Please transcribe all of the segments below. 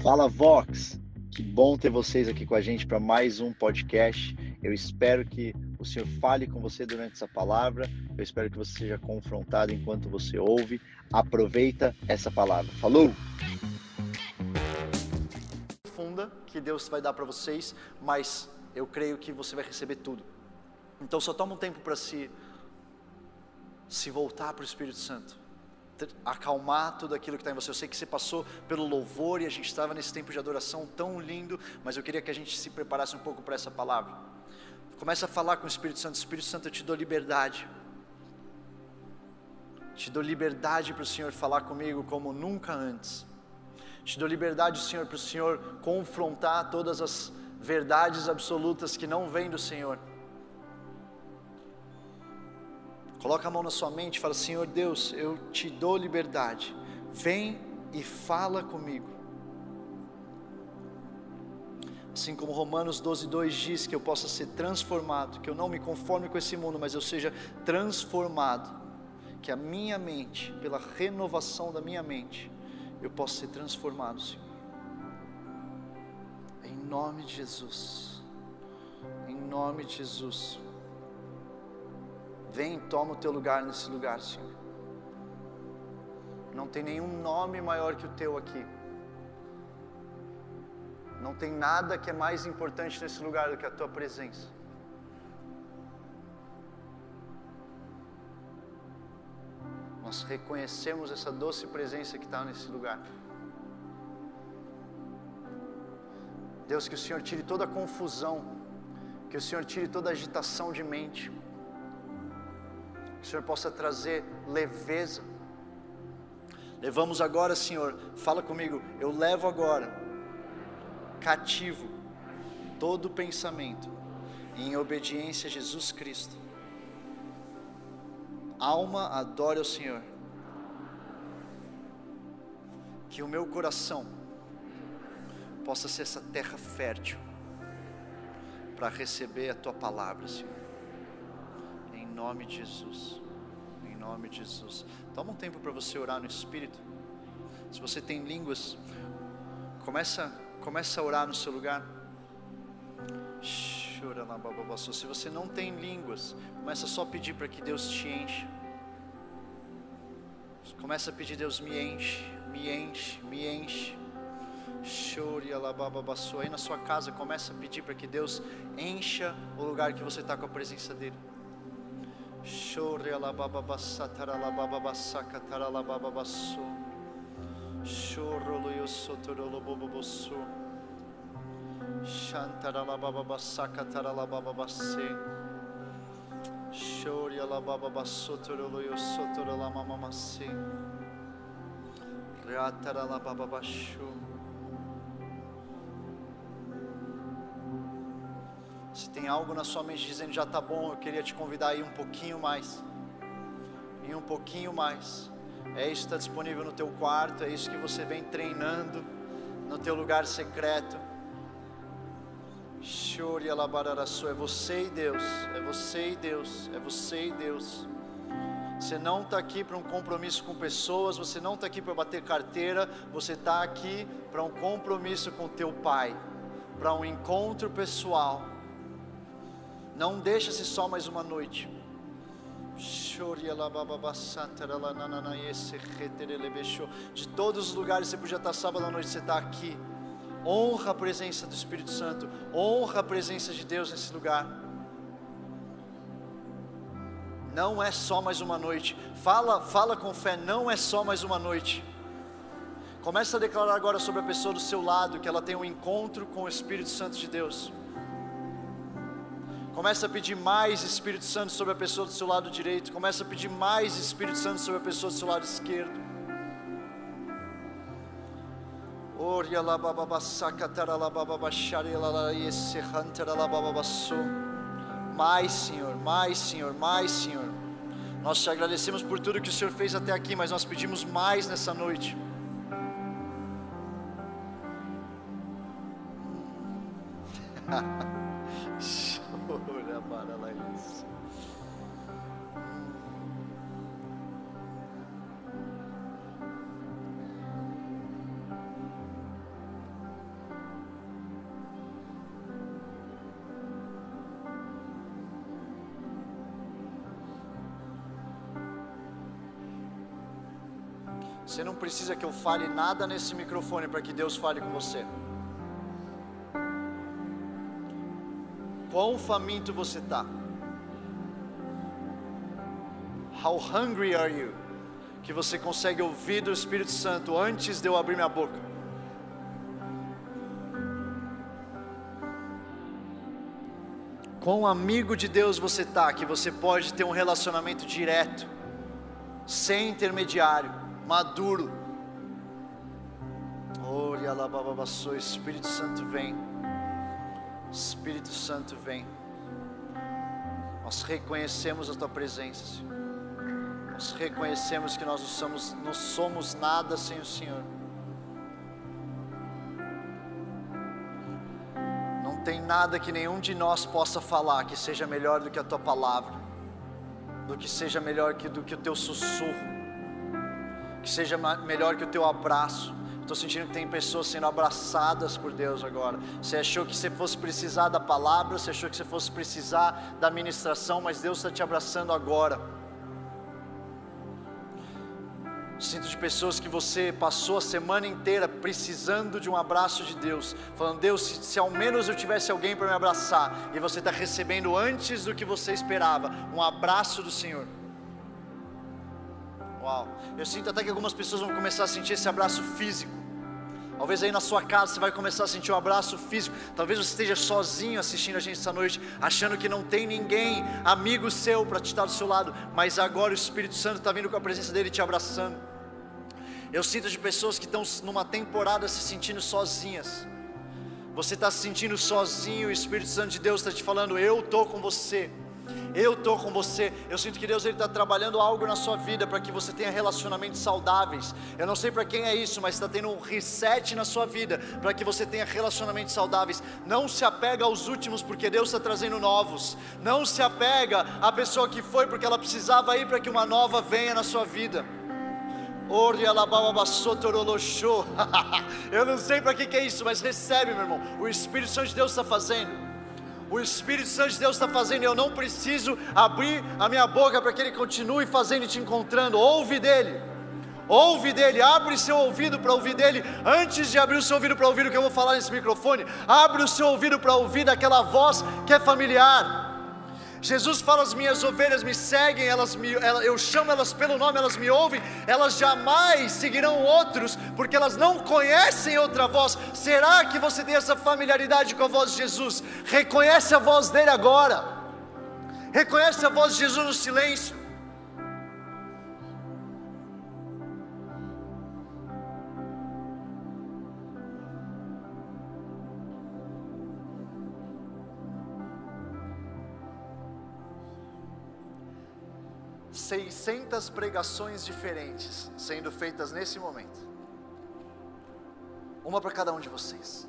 Fala Vox, que bom ter vocês aqui com a gente para mais um podcast. Eu espero que o Senhor fale com você durante essa palavra. Eu espero que você seja confrontado enquanto você ouve. Aproveita essa palavra. Falou! Funda que Deus vai dar para vocês, mas eu creio que você vai receber tudo. Então só toma um tempo para se se voltar para o Espírito Santo acalmar tudo aquilo que está em você. Eu sei que você passou pelo louvor e a gente estava nesse tempo de adoração tão lindo, mas eu queria que a gente se preparasse um pouco para essa palavra. Começa a falar com o Espírito Santo. Espírito Santo, eu te dou liberdade. Te dou liberdade para o Senhor falar comigo como nunca antes. Te dou liberdade, Senhor, para o Senhor confrontar todas as verdades absolutas que não vêm do Senhor. Coloca a mão na sua mente e fala: Senhor Deus, eu te dou liberdade. Vem e fala comigo. Assim como Romanos 12, 2 diz que eu possa ser transformado, que eu não me conforme com esse mundo, mas eu seja transformado, que a minha mente, pela renovação da minha mente, eu possa ser transformado, Senhor. Em nome de Jesus. Em nome de Jesus. Vem, toma o teu lugar nesse lugar, Senhor. Não tem nenhum nome maior que o teu aqui. Não tem nada que é mais importante nesse lugar do que a tua presença. Nós reconhecemos essa doce presença que está nesse lugar. Deus, que o Senhor tire toda a confusão, que o Senhor tire toda a agitação de mente que o Senhor possa trazer leveza. Levamos agora, Senhor, fala comigo, eu levo agora cativo todo pensamento em obediência a Jesus Cristo. Alma, adore ao Senhor. Que o meu coração possa ser essa terra fértil para receber a tua palavra, Senhor nome de Jesus. Em nome de Jesus. Toma um tempo para você orar no Espírito. Se você tem línguas, começa, começa a orar no seu lugar. Se você não tem línguas, começa só a pedir para que Deus te enche. Começa a pedir, Deus me enche, me enche, me enche. Aí na sua casa, começa a pedir para que Deus encha o lugar que você está com a presença dEle. Shore la baba basatara la baba basaka tara la baba basso. Shoro lo yosotoro lo bobo bosso. Shantara la baba basaka tara la baba basse. Shore la baba basotoro lo yosotoro la mama masse. Ratara la baba basho. Se tem algo na sua mente dizendo já está bom, eu queria te convidar a ir um pouquinho mais. Ir um pouquinho mais. É isso que está disponível no teu quarto, é isso que você vem treinando no teu lugar secreto. É você e Deus, é você e Deus, é você e Deus. Você não está aqui para um compromisso com pessoas, você não está aqui para bater carteira, você está aqui para um compromisso com teu Pai, para um encontro pessoal não deixa-se só mais uma noite. De todos os lugares você podia estar sábado à noite, você está aqui. Honra a presença do Espírito Santo, honra a presença de Deus nesse lugar. Não é só mais uma noite. Fala, fala com fé, não é só mais uma noite. Começa a declarar agora sobre a pessoa do seu lado que ela tem um encontro com o Espírito Santo de Deus. Começa a pedir mais Espírito Santo sobre a pessoa do seu lado direito. Começa a pedir mais Espírito Santo sobre a pessoa do seu lado esquerdo. Mais, Senhor, mais, Senhor, mais, Senhor. Nós te agradecemos por tudo que o Senhor fez até aqui, mas nós pedimos mais nessa noite. Para lá. Você não precisa que eu fale nada nesse microfone para que Deus fale com você. Quão faminto você está? How hungry are you? Que você consegue ouvir do Espírito Santo antes de eu abrir minha boca. Quão amigo de Deus você está, que você pode ter um relacionamento direto, sem intermediário, maduro. Olha lá, bababaçou, Espírito Santo vem. Espírito Santo vem. Nós reconhecemos a tua presença, Senhor. Nós reconhecemos que nós não somos, não somos nada sem o Senhor. Não tem nada que nenhum de nós possa falar que seja melhor do que a tua palavra, do que seja melhor que, do que o teu sussurro, que seja melhor que o teu abraço. Estou sentindo que tem pessoas sendo abraçadas por Deus agora. Você achou que você fosse precisar da palavra, você achou que você fosse precisar da ministração, mas Deus está te abraçando agora. Sinto de pessoas que você passou a semana inteira precisando de um abraço de Deus, falando: Deus, se, se ao menos eu tivesse alguém para me abraçar, e você está recebendo antes do que você esperava, um abraço do Senhor. Uau, eu sinto até que algumas pessoas vão começar a sentir esse abraço físico. Talvez aí na sua casa você vai começar a sentir um abraço físico. Talvez você esteja sozinho assistindo a gente essa noite, achando que não tem ninguém, amigo seu, para te estar do seu lado. Mas agora o Espírito Santo está vindo com a presença dele te abraçando. Eu sinto de pessoas que estão numa temporada se sentindo sozinhas. Você está se sentindo sozinho, o Espírito Santo de Deus está te falando: Eu estou com você. Eu estou com você. Eu sinto que Deus está trabalhando algo na sua vida para que você tenha relacionamentos saudáveis. Eu não sei para quem é isso, mas está tendo um reset na sua vida para que você tenha relacionamentos saudáveis. Não se apega aos últimos, porque Deus está trazendo novos. Não se apega à pessoa que foi, porque ela precisava ir para que uma nova venha na sua vida. Eu não sei para que, que é isso, mas recebe, meu irmão. O Espírito Santo de Deus está fazendo. O Espírito Santo de Deus está fazendo. Eu não preciso abrir a minha boca para que Ele continue fazendo e te encontrando. Ouve dele. Ouve dele, abre seu ouvido para ouvir dele. Antes de abrir o seu ouvido para ouvir o que eu vou falar nesse microfone, abre o seu ouvido para ouvir daquela voz que é familiar. Jesus fala: as minhas ovelhas me seguem, elas me, eu chamo elas pelo nome, elas me ouvem, elas jamais seguirão outros, porque elas não conhecem outra voz. Será que você tem essa familiaridade com a voz de Jesus? Reconhece a voz dele agora, reconhece a voz de Jesus no silêncio. 600 pregações diferentes sendo feitas nesse momento. Uma para cada um de vocês.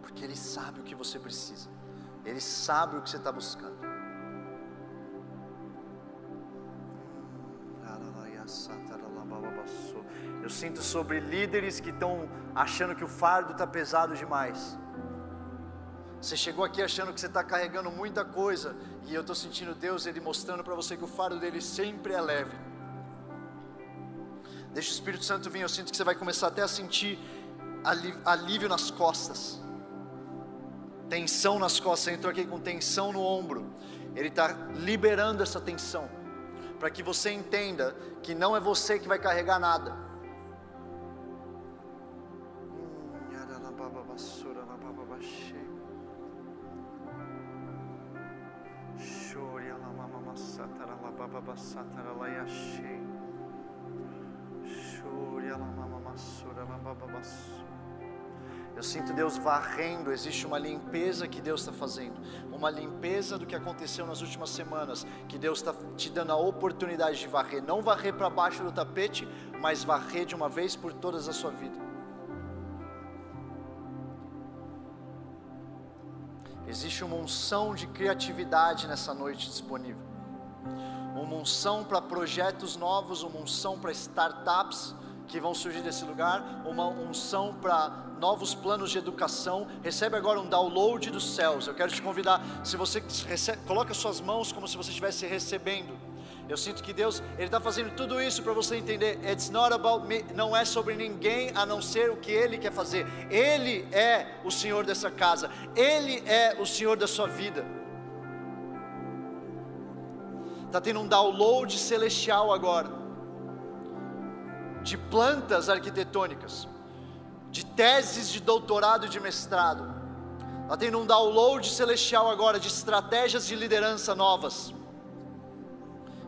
Porque Ele sabe o que você precisa, Ele sabe o que você está buscando. Eu sinto sobre líderes que estão achando que o fardo está pesado demais. Você chegou aqui achando que você está carregando muita coisa, e eu estou sentindo Deus Ele mostrando para você que o fardo dele sempre é leve. Deixa o Espírito Santo vir, eu sinto que você vai começar até a sentir alívio nas costas, tensão nas costas. Você entrou aqui com tensão no ombro, Ele está liberando essa tensão, para que você entenda que não é você que vai carregar nada Eu sinto Deus varrendo, existe uma limpeza que Deus está fazendo, uma limpeza do que aconteceu nas últimas semanas, que Deus está te dando a oportunidade de varrer, não varrer para baixo do tapete, mas varrer de uma vez por todas a sua vida. Existe uma unção de criatividade nessa noite disponível uma unção para projetos novos, uma unção para startups que vão surgir desse lugar, uma unção para novos planos de educação. Recebe agora um download dos céus. Eu quero te convidar, se você recebe, coloca suas mãos como se você estivesse recebendo. Eu sinto que Deus, Ele está fazendo tudo isso para você entender. It's not about me, não é sobre ninguém a não ser o que Ele quer fazer. Ele é o Senhor dessa casa, Ele é o Senhor da sua vida. Está tendo um download celestial agora, de plantas arquitetônicas, de teses de doutorado e de mestrado. Está tendo um download celestial agora de estratégias de liderança novas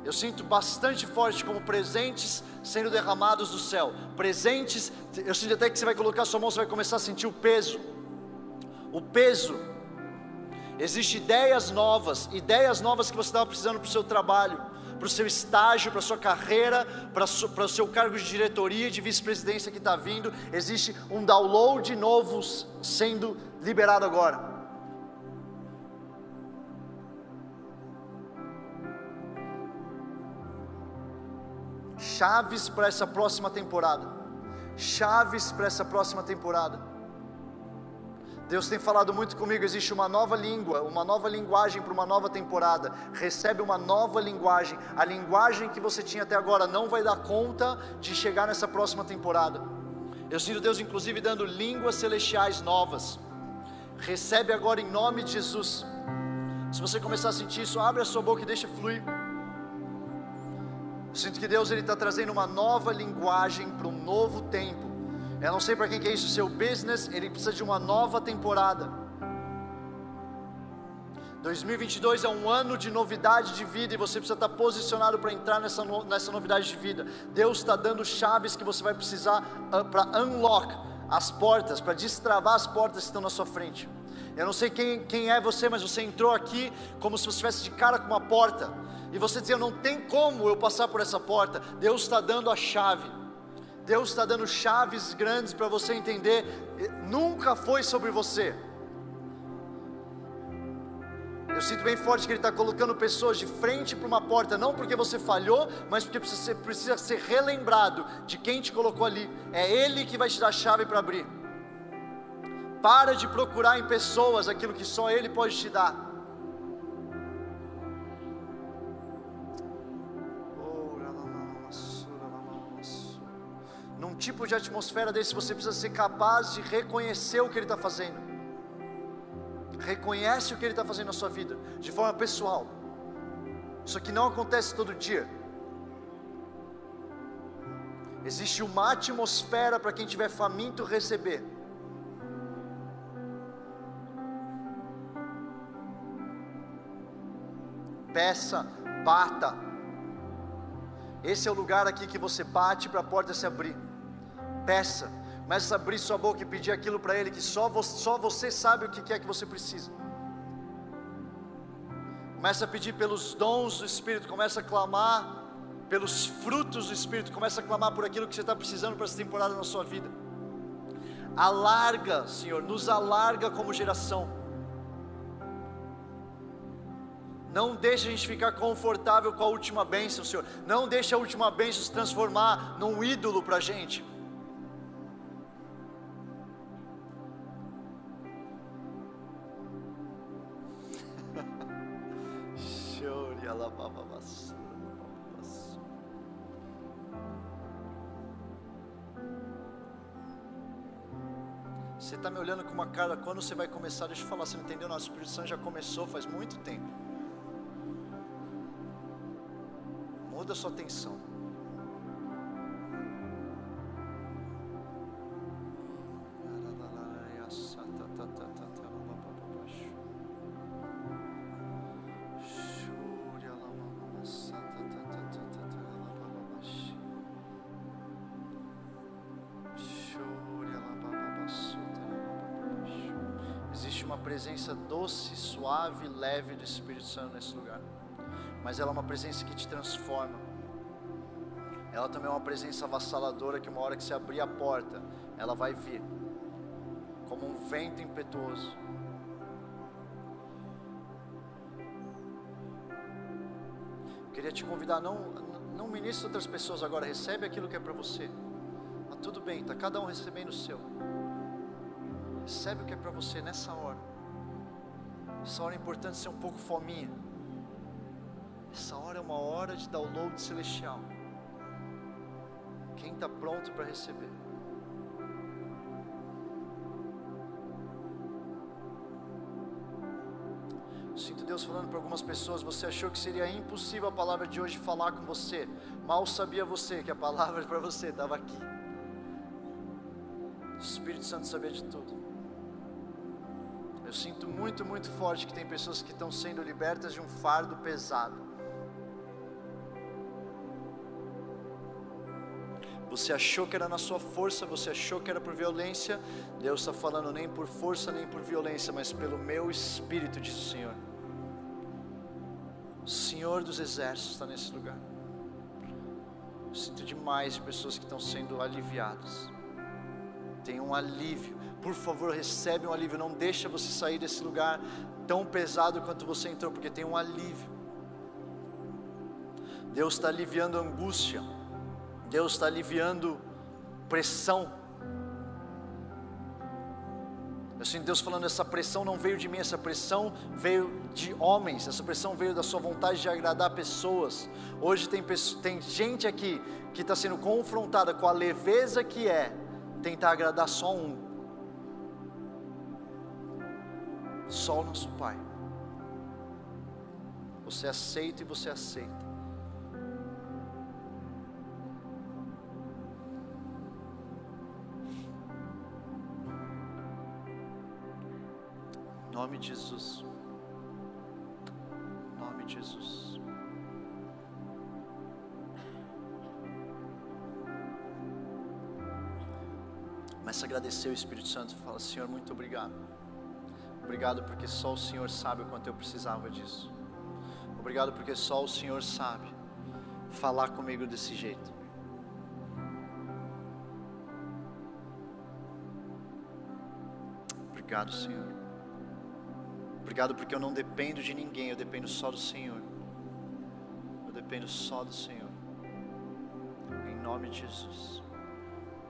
eu sinto bastante forte como presentes sendo derramados do céu. Presentes, eu sinto até que você vai colocar sua mão, você vai começar a sentir o peso. O peso. Existem ideias novas, ideias novas que você estava precisando para o seu trabalho, para o seu estágio, para a sua carreira, para, o seu cargo de diretoria, de vice-presidência que está vindo. Existe um download novo sendo liberado agora. chaves para essa próxima temporada. Chaves para essa próxima temporada. Deus tem falado muito comigo. Existe uma nova língua, uma nova linguagem para uma nova temporada. Recebe uma nova linguagem. A linguagem que você tinha até agora não vai dar conta de chegar nessa próxima temporada. Eu sinto Deus, inclusive, dando línguas celestiais novas. Recebe agora em nome de Jesus. Se você começar a sentir isso, abre a sua boca e deixa fluir. Sinto que Deus ele está trazendo uma nova linguagem para um novo tempo. Eu não sei para quem que é isso, seu business, ele precisa de uma nova temporada. 2022 é um ano de novidade de vida e você precisa estar posicionado para entrar nessa, nessa novidade de vida. Deus está dando chaves que você vai precisar uh, para unlock as portas, para destravar as portas que estão na sua frente. Eu não sei quem, quem é você, mas você entrou aqui como se você estivesse de cara com uma porta e você dizia, não tem como eu passar por essa porta, Deus está dando a chave, Deus está dando chaves grandes para você entender, nunca foi sobre você. Eu sinto bem forte que Ele está colocando pessoas de frente para uma porta, não porque você falhou, mas porque ser, precisa ser relembrado de quem te colocou ali. É Ele que vai te dar a chave para abrir. Para de procurar em pessoas aquilo que só Ele pode te dar. Num tipo de atmosfera desse, você precisa ser capaz de reconhecer o que Ele está fazendo. Reconhece o que Ele está fazendo na sua vida, de forma pessoal. Isso aqui não acontece todo dia. Existe uma atmosfera para quem tiver faminto receber. Peça, bata. Esse é o lugar aqui que você bate para a porta se abrir peça, comece a abrir sua boca e pedir aquilo para Ele que só você, só você sabe o que é que você precisa. Comece a pedir pelos dons do Espírito, comece a clamar pelos frutos do Espírito, comece a clamar por aquilo que você está precisando para essa temporada na sua vida. Alarga, Senhor, nos alarga como geração. Não deixe a gente ficar confortável com a última bênção, Senhor. Não deixe a última bênção se transformar num ídolo para a gente. Você está me olhando com uma cara, quando você vai começar? Deixa eu falar, você não entendeu? Nosso Espírito Santo já começou faz muito tempo. Muda sua atenção. Presença doce, suave, leve do Espírito Santo nesse lugar. Mas ela é uma presença que te transforma. Ela também é uma presença avassaladora que uma hora que você abrir a porta, ela vai vir como um vento impetuoso. Eu queria te convidar, não, não ministre outras pessoas agora, recebe aquilo que é para você. Mas tudo bem, está cada um recebendo o seu. Recebe o que é para você nessa hora. Essa hora é importante ser um pouco fominha. Essa hora é uma hora de download celestial. Quem está pronto para receber? Sinto Deus falando para algumas pessoas. Você achou que seria impossível a palavra de hoje falar com você. Mal sabia você que a palavra para você estava aqui. O Espírito Santo sabia de tudo. Eu sinto muito, muito forte que tem pessoas que estão sendo libertas de um fardo pesado. Você achou que era na sua força, você achou que era por violência. Deus está falando nem por força nem por violência, mas pelo meu espírito, diz o Senhor. O Senhor dos exércitos está nesse lugar. Eu sinto demais de pessoas que estão sendo aliviadas. Tem um alívio. Por favor, recebe um alívio. Não deixa você sair desse lugar tão pesado quanto você entrou, porque tem um alívio. Deus está aliviando angústia. Deus está aliviando pressão. Eu sinto Deus falando: essa pressão não veio de mim, essa pressão veio de homens, essa pressão veio da sua vontade de agradar pessoas. Hoje tem, tem gente aqui que está sendo confrontada com a leveza que é tentar agradar só um. Só o nosso Pai. Você aceita e você aceita. nome de Jesus. Em nome de Jesus. Começa agradecer o Espírito Santo. Fala, Senhor, muito obrigado. Obrigado porque só o Senhor sabe o quanto eu precisava disso. Obrigado porque só o Senhor sabe falar comigo desse jeito. Obrigado, Senhor. Obrigado porque eu não dependo de ninguém, eu dependo só do Senhor. Eu dependo só do Senhor. Em nome de Jesus.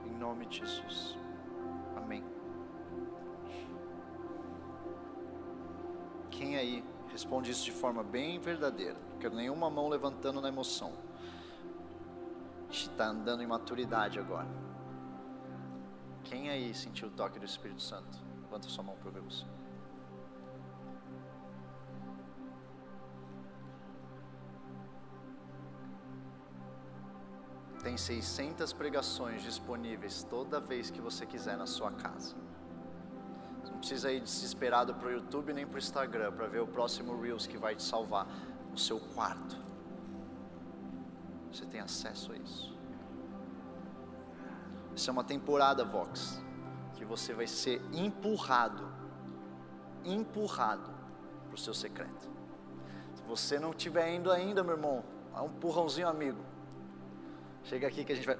Em nome de Jesus. Responde isso de forma bem verdadeira? Não quero nenhuma mão levantando na emoção. A gente está andando em maturidade agora. Quem aí sentiu o toque do Espírito Santo? Levanta sua mão para eu ver você. tem 600 pregações disponíveis toda vez que você quiser na sua casa. Precisa ir desesperado para o YouTube nem para o Instagram para ver o próximo Reels que vai te salvar. O seu quarto. Você tem acesso a isso. Isso é uma temporada, Vox, que você vai ser empurrado, empurrado para o seu secreto. Se você não estiver indo ainda, meu irmão, é um empurrãozinho amigo Chega aqui que a gente vai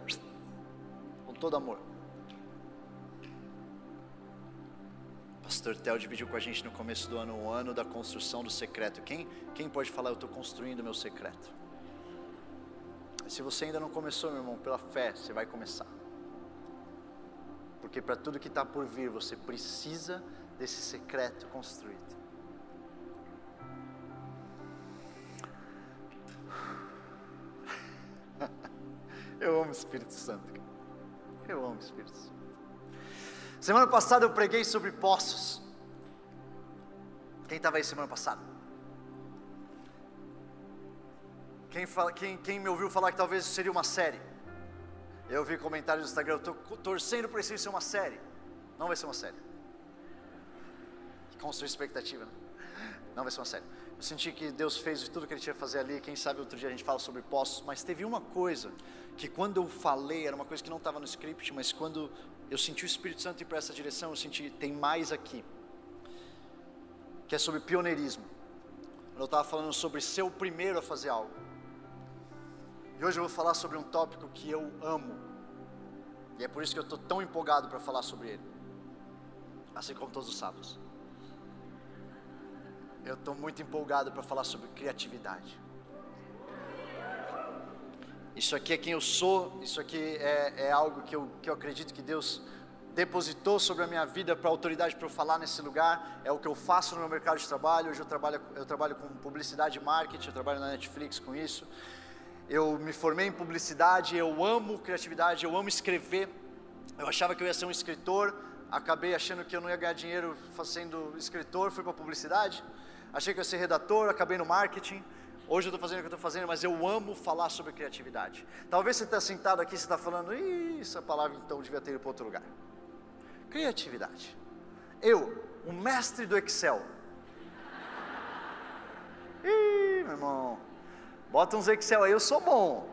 com todo amor. Pastor Tel dividiu com a gente no começo do ano o ano da construção do secreto. Quem, quem pode falar, eu estou construindo meu secreto? Se você ainda não começou, meu irmão, pela fé, você vai começar. Porque para tudo que está por vir, você precisa desse secreto construído. Eu amo o Espírito Santo. Eu amo o Espírito Santo. Semana passada eu preguei sobre poços. Quem estava aí semana passada? Quem, fala, quem, quem me ouviu falar que talvez seria uma série? Eu vi comentários no Instagram, eu estou torcendo para isso ser uma série. Não vai ser uma série. Sua expectativa, né? Não vai ser uma série. Eu senti que Deus fez tudo que Ele tinha que fazer ali. Quem sabe outro dia a gente fala sobre poços. Mas teve uma coisa que quando eu falei, era uma coisa que não estava no script, mas quando eu senti o Espírito Santo ir para essa direção, eu senti, tem mais aqui. Que é sobre pioneirismo. Eu estava falando sobre ser o primeiro a fazer algo. E hoje eu vou falar sobre um tópico que eu amo. E é por isso que eu estou tão empolgado para falar sobre ele. Assim como todos os sábados. Eu estou muito empolgado para falar sobre criatividade. Isso aqui é quem eu sou, isso aqui é, é algo que eu, que eu acredito que Deus depositou sobre a minha vida para autoridade para eu falar nesse lugar, é o que eu faço no meu mercado de trabalho. Hoje eu trabalho, eu trabalho com publicidade e marketing, eu trabalho na Netflix com isso. Eu me formei em publicidade, eu amo criatividade, eu amo escrever. Eu achava que eu ia ser um escritor, acabei achando que eu não ia ganhar dinheiro sendo escritor, fui para publicidade. Achei que eu ia ser redator, acabei no marketing. Hoje eu estou fazendo o que eu estou fazendo, mas eu amo falar sobre criatividade. Talvez você está sentado aqui e está falando, essa palavra então devia ter ido para outro lugar. Criatividade. Eu, o mestre do Excel. Ih, meu irmão, bota uns Excel aí, eu sou bom.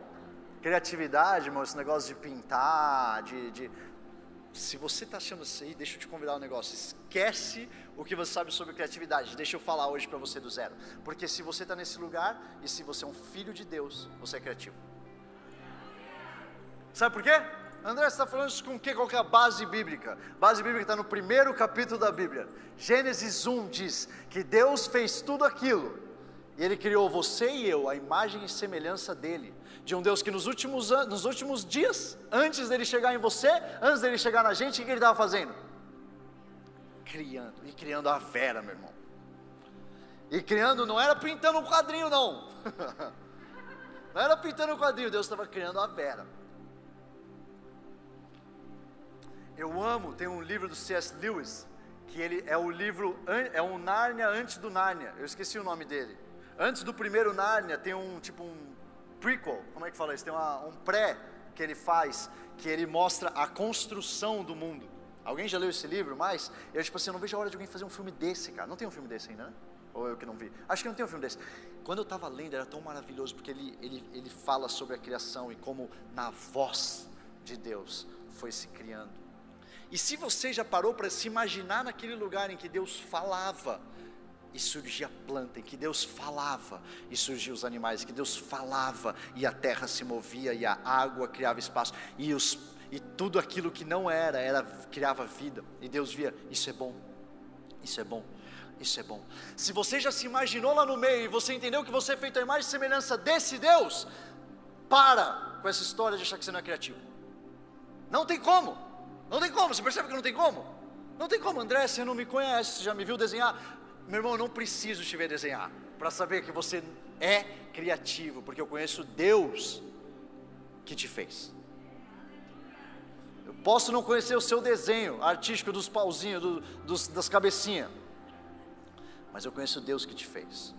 Criatividade, irmão, esse negócio de pintar, de, de se você está achando isso aí, deixa eu te convidar um negócio. Esquece o que você sabe sobre criatividade. Deixa eu falar hoje para você do zero. Porque se você está nesse lugar e se você é um filho de Deus, você é criativo. Sabe por quê? André, você está falando isso com o quê? Qual que é a base bíblica? Base bíblica está no primeiro capítulo da Bíblia. Gênesis 1 diz que Deus fez tudo aquilo. E Ele criou você e eu, a imagem e semelhança dele de um Deus que nos últimos, anos, nos últimos dias, antes dele chegar em você, antes dele chegar na gente, o que ele estava fazendo? Criando, e criando a Vera, meu irmão. E criando, não era pintando um quadrinho, não. não era pintando um quadrinho, Deus estava criando a Vera. Eu amo, tem um livro do C.S. Lewis, que ele é o livro, é um Nárnia antes do Nárnia, eu esqueci o nome dele. Antes do primeiro Nárnia tem um tipo um prequel, como é que fala isso? Tem uma, um pré que ele faz, que ele mostra a construção do mundo. Alguém já leu esse livro? Mas eu tipo assim, eu não vejo a hora de alguém fazer um filme desse, cara. Não tem um filme desse ainda, né? Ou eu que não vi? Acho que não tem um filme desse. Quando eu estava lendo, era tão maravilhoso, porque ele, ele, ele fala sobre a criação e como na voz de Deus foi se criando. E se você já parou para se imaginar naquele lugar em que Deus falava, e surgia a planta, em que Deus falava e surgiam os animais, que Deus falava e a terra se movia e a água criava espaço e, os, e tudo aquilo que não era, era criava vida e Deus via, isso é bom, isso é bom, isso é bom. Se você já se imaginou lá no meio e você entendeu que você é feito a imagem e semelhança desse Deus, para com essa história de achar que você não é criativo. Não tem como, não tem como, você percebe que não tem como? Não tem como, André, você não me conhece, você já me viu desenhar meu irmão, eu não preciso te ver desenhar para saber que você é criativo, porque eu conheço Deus que te fez. Eu posso não conhecer o seu desenho artístico dos pauzinhos, do, dos, das cabecinhas, mas eu conheço Deus que te fez.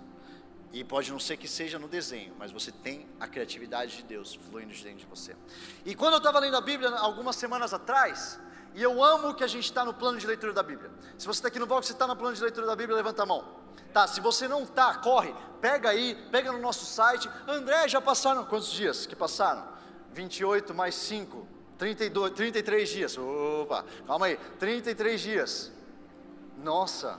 E pode não ser que seja no desenho, mas você tem a criatividade de Deus fluindo de dentro de você. E quando eu estava lendo a Bíblia algumas semanas atrás, e eu amo que a gente está no plano de leitura da Bíblia. Se você está aqui no Vox, você está no plano de leitura da Bíblia, levanta a mão. Tá, se você não está, corre, pega aí, pega no nosso site. André, já passaram quantos dias que passaram? 28 mais 5, 32, 33 dias. Opa, calma aí, 33 dias. Nossa.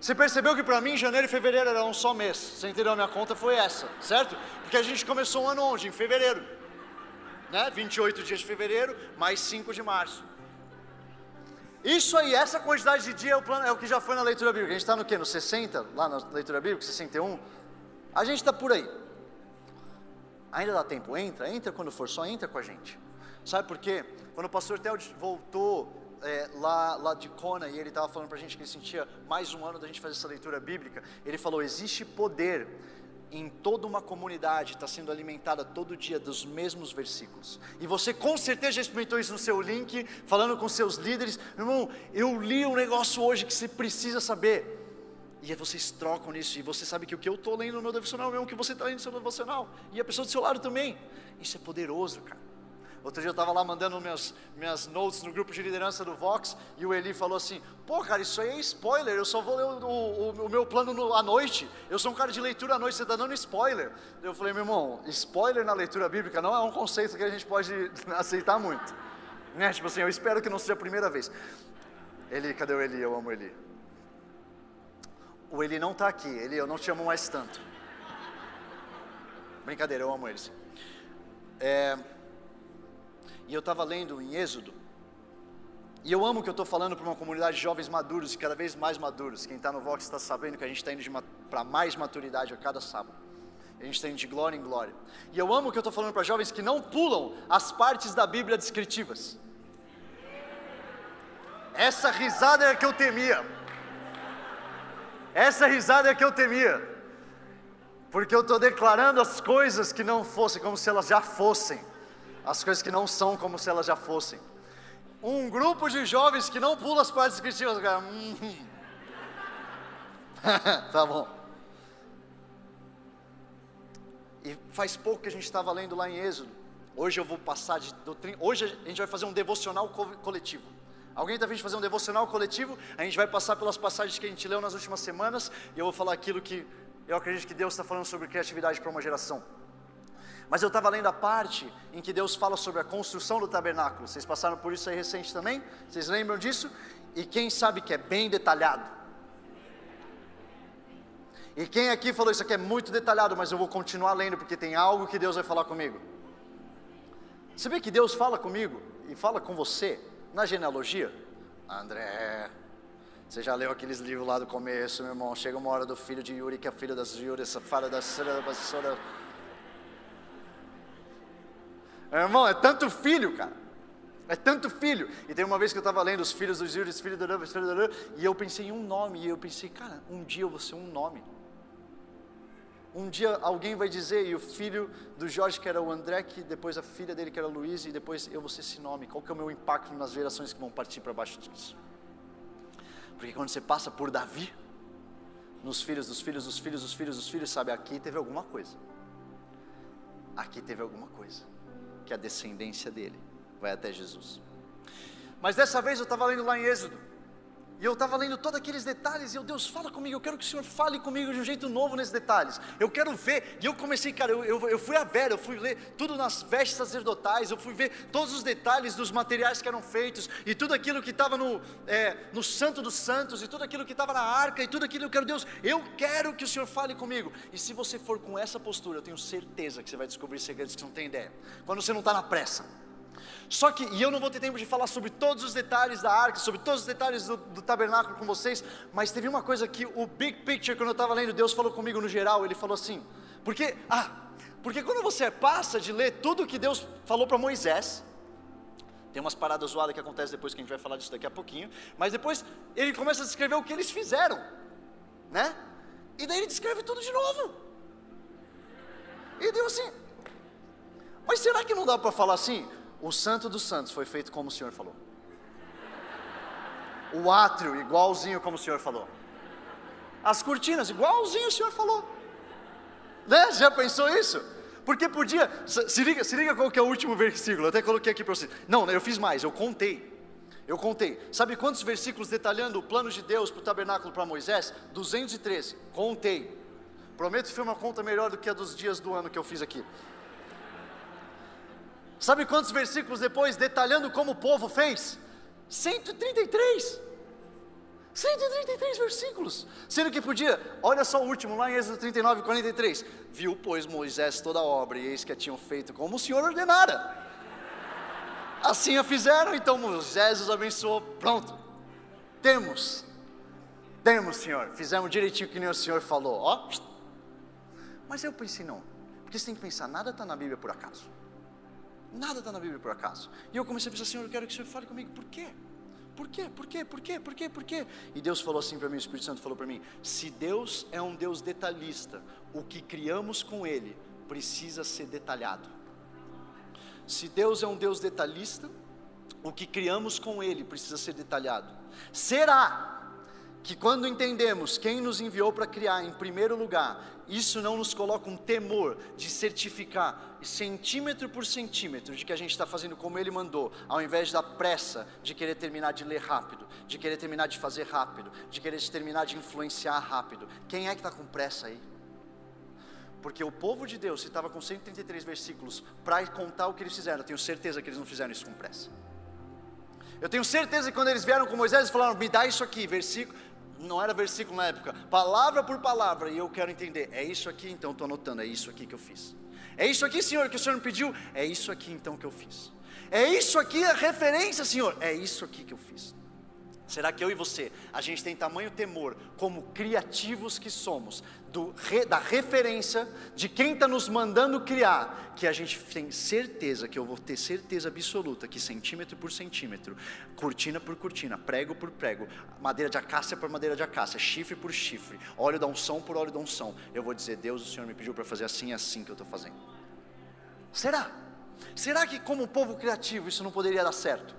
Você percebeu que para mim janeiro e fevereiro era um só mês. Você entendeu? Minha conta foi essa, certo? Porque a gente começou o ano onde? Em fevereiro. Né? 28 dias de fevereiro, mais 5 de março. Isso aí, essa quantidade de dia é o, plano, é o que já foi na leitura bíblica. A gente está no quê? No 60, lá na leitura bíblica, 61? A gente está por aí. Ainda dá tempo, entra, entra quando for, só entra com a gente. Sabe por quê? Quando o pastor Theo voltou é, lá, lá de Kona e ele estava falando para a gente que ele sentia mais um ano da gente fazer essa leitura bíblica, ele falou: existe poder em toda uma comunidade está sendo alimentada todo dia dos mesmos versículos. E você com certeza já experimentou isso no seu link, falando com seus líderes. Irmão, eu li um negócio hoje que você precisa saber. E vocês trocam nisso, e você sabe que o que eu estou lendo no meu devocional é o mesmo que você está lendo no seu devocional. E a pessoa do seu lado também. Isso é poderoso, cara. Outro dia eu estava lá mandando minhas, minhas notes no grupo de liderança do Vox e o Eli falou assim: Pô, cara, isso aí é spoiler. Eu só vou ler o, o, o meu plano no, à noite. Eu sou um cara de leitura à noite, você está dando spoiler. Eu falei: Meu irmão, spoiler na leitura bíblica não é um conceito que a gente pode aceitar muito. Né? Tipo assim, eu espero que não seja a primeira vez. Eli, cadê o Eli? Eu amo Eli. O Eli não está aqui, Eli, eu não te amo mais tanto. Brincadeira, eu amo ele. É. E eu estava lendo em Êxodo. E eu amo que eu estou falando para uma comunidade de jovens maduros e cada vez mais maduros. Quem está no Vox está sabendo que a gente está indo para mais maturidade a cada sábado. A gente está indo de glória em glória. E eu amo que eu estou falando para jovens que não pulam as partes da Bíblia descritivas. essa risada é que eu temia. Essa risada é que eu temia. Porque eu estou declarando as coisas que não fossem como se elas já fossem. As coisas que não são como se elas já fossem. Um grupo de jovens que não pula as partes descritivas. Hum. tá bom. E faz pouco que a gente estava lendo lá em Êxodo. Hoje eu vou passar de doutrina. Hoje a gente vai fazer um devocional coletivo. Alguém está vindo fazer um devocional coletivo? A gente vai passar pelas passagens que a gente leu nas últimas semanas e eu vou falar aquilo que eu acredito que Deus está falando sobre criatividade para uma geração. Mas eu estava lendo a parte em que Deus fala sobre a construção do tabernáculo. Vocês passaram por isso aí recente também? Vocês lembram disso? E quem sabe que é bem detalhado? E quem aqui falou isso aqui é muito detalhado, mas eu vou continuar lendo porque tem algo que Deus vai falar comigo. Você vê que Deus fala comigo e fala com você na genealogia? André, você já leu aqueles livros lá do começo, meu irmão? Chega uma hora do filho de Yuri, que é filho das Yuri, fala da vassoura. Meu irmão, é tanto filho, cara. É tanto filho. E tem uma vez que eu estava lendo os filhos dos os filhos da e eu pensei em um nome, e eu pensei, cara, um dia eu vou ser um nome. Um dia alguém vai dizer, e o filho do Jorge, que era o André, que depois a filha dele, que era a Luiz, e depois eu vou ser esse nome. Qual que é o meu impacto nas gerações que vão partir para baixo disso? Porque quando você passa por Davi, nos filhos dos filhos dos filhos dos filhos dos filhos, sabe, aqui teve alguma coisa. Aqui teve alguma coisa. Que a descendência dele vai até Jesus. Mas dessa vez eu estava lendo lá em Êxodo. E eu estava lendo todos aqueles detalhes, e eu, Deus, fala comigo, eu quero que o Senhor fale comigo de um jeito novo nesses detalhes. Eu quero ver, e eu comecei, cara, eu, eu, eu fui a Vera, eu fui ler tudo nas vestes sacerdotais, eu fui ver todos os detalhes dos materiais que eram feitos, e tudo aquilo que estava no, é, no Santo dos Santos, e tudo aquilo que estava na arca, e tudo aquilo, eu quero, Deus, eu quero que o Senhor fale comigo. E se você for com essa postura, eu tenho certeza que você vai descobrir segredos que você não tem ideia. Quando você não está na pressa. Só que, e eu não vou ter tempo de falar sobre todos os detalhes da arca, sobre todos os detalhes do, do tabernáculo com vocês, mas teve uma coisa que o big picture, quando eu estava lendo, Deus falou comigo no geral, ele falou assim, porque, ah, porque quando você passa de ler tudo que Deus falou para Moisés, tem umas paradas zoadas que acontecem depois que a gente vai falar disso daqui a pouquinho, mas depois ele começa a descrever o que eles fizeram, né? E daí ele descreve tudo de novo. E deu assim, mas será que não dá para falar assim? O Santo dos Santos foi feito como o Senhor falou. O átrio, igualzinho como o Senhor falou. As cortinas, igualzinho o Senhor falou. Né? Já pensou isso? Porque podia. Se liga, se liga qual que é o último versículo. Eu até coloquei aqui para você. Não, eu fiz mais, eu contei. Eu contei. Sabe quantos versículos detalhando o plano de Deus para o tabernáculo para Moisés? 213. Contei. Prometo que foi uma conta melhor do que a dos dias do ano que eu fiz aqui. Sabe quantos versículos depois, detalhando como o povo fez? 133. 133 versículos. Sendo que podia, olha só o último, lá em Êxodo 39, 43. Viu, pois, Moisés toda a obra, e eis que a tinham feito como o Senhor ordenara. Assim a fizeram, então Moisés os abençoou. Pronto. Temos. Temos, Senhor. Fizemos direitinho que nem o Senhor falou. Ó. Mas eu pensei, não. Porque você tem que pensar, nada está na Bíblia por acaso. Nada está na Bíblia por acaso. E eu comecei a pensar, Senhor, eu quero que o Senhor fale comigo. Por quê? Por quê? Por quê? Por quê? Por quê? Por quê? E Deus falou assim para mim, o Espírito Santo falou para mim: se Deus é um Deus detalhista, o que criamos com Ele precisa ser detalhado. Se Deus é um Deus detalhista, o que criamos com Ele precisa ser detalhado. Será que quando entendemos quem nos enviou para criar em primeiro lugar, isso não nos coloca um temor de certificar centímetro por centímetro de que a gente está fazendo como Ele mandou, ao invés da pressa de querer terminar de ler rápido, de querer terminar de fazer rápido, de querer terminar de influenciar rápido. Quem é que está com pressa aí? Porque o povo de Deus, se estava com 133 versículos para contar o que eles fizeram, eu tenho certeza que eles não fizeram isso com pressa. Eu tenho certeza que quando eles vieram com Moisés, eles falaram: me dá isso aqui, versículo não era versículo na época, palavra por palavra, e eu quero entender, é isso aqui então, estou anotando, é isso aqui que eu fiz. É isso aqui, Senhor, que o Senhor me pediu, é isso aqui então que eu fiz. É isso aqui a referência, Senhor, é isso aqui que eu fiz. Será que eu e você, a gente tem tamanho temor, como criativos que somos, do, da referência de quem está nos mandando criar, que a gente tem certeza, que eu vou ter certeza absoluta, que centímetro por centímetro, cortina por cortina, prego por prego, madeira de acácia por madeira de acácia, chifre por chifre, óleo da unção por óleo da unção, eu vou dizer, Deus, o Senhor me pediu para fazer assim e assim que eu estou fazendo. Será? Será que como povo criativo isso não poderia dar certo?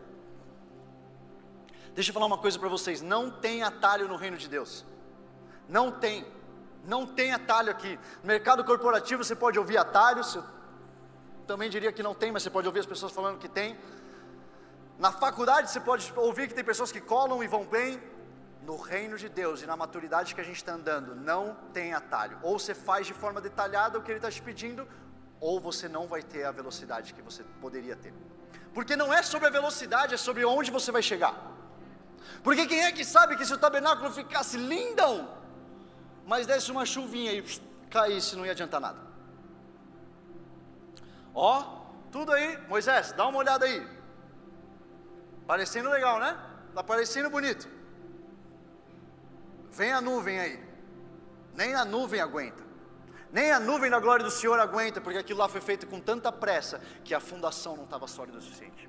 Deixa eu falar uma coisa para vocês: não tem atalho no reino de Deus. Não tem. Não tem atalho aqui. No mercado corporativo você pode ouvir atalhos. Eu também diria que não tem, mas você pode ouvir as pessoas falando que tem. Na faculdade você pode ouvir que tem pessoas que colam e vão bem. No reino de Deus e na maturidade que a gente está andando, não tem atalho. Ou você faz de forma detalhada o que Ele está te pedindo, ou você não vai ter a velocidade que você poderia ter. Porque não é sobre a velocidade, é sobre onde você vai chegar. Porque quem é que sabe que se o tabernáculo ficasse lindão, mas desse uma chuvinha e caísse, não ia adiantar nada. Ó, tudo aí, Moisés, dá uma olhada aí. Parecendo legal, né? Tá parecendo bonito. Vem a nuvem aí. Nem a nuvem aguenta. Nem a nuvem da glória do Senhor aguenta, porque aquilo lá foi feito com tanta pressa que a fundação não estava sólida o suficiente.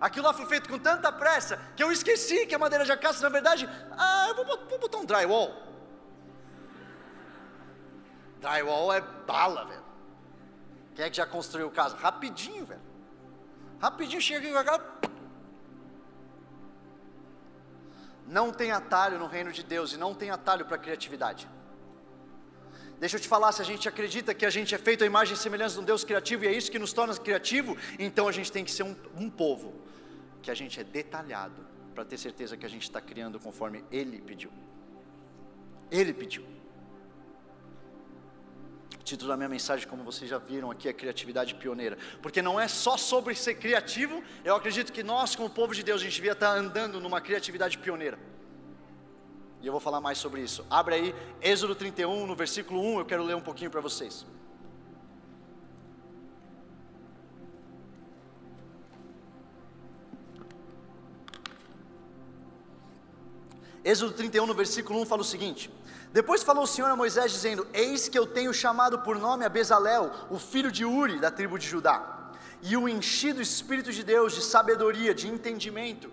Aquilo lá foi feito com tanta pressa que eu esqueci que a madeira de acácia, na verdade, ah, eu vou, vou botar um drywall. Drywall é bala, velho. Quem é que já construiu casa? Rapidinho, velho. Rapidinho chega a casa. Não tem atalho no reino de Deus e não tem atalho para criatividade. Deixa eu te falar, se a gente acredita que a gente é feito a imagem e semelhança de um Deus criativo e é isso que nos torna criativo, então a gente tem que ser um, um povo que a gente é detalhado para ter certeza que a gente está criando conforme Ele pediu. Ele pediu. Título da minha mensagem, como vocês já viram aqui, é criatividade pioneira. Porque não é só sobre ser criativo, eu acredito que nós, como povo de Deus, a gente devia estar andando numa criatividade pioneira. E eu vou falar mais sobre isso. Abre aí Êxodo 31, no versículo 1, eu quero ler um pouquinho para vocês. Êxodo 31, no versículo 1, fala o seguinte: Depois falou o Senhor a Moisés, dizendo: Eis que eu tenho chamado por nome a Bezalel, o filho de Uri, da tribo de Judá, e o enchi do Espírito de Deus, de sabedoria, de entendimento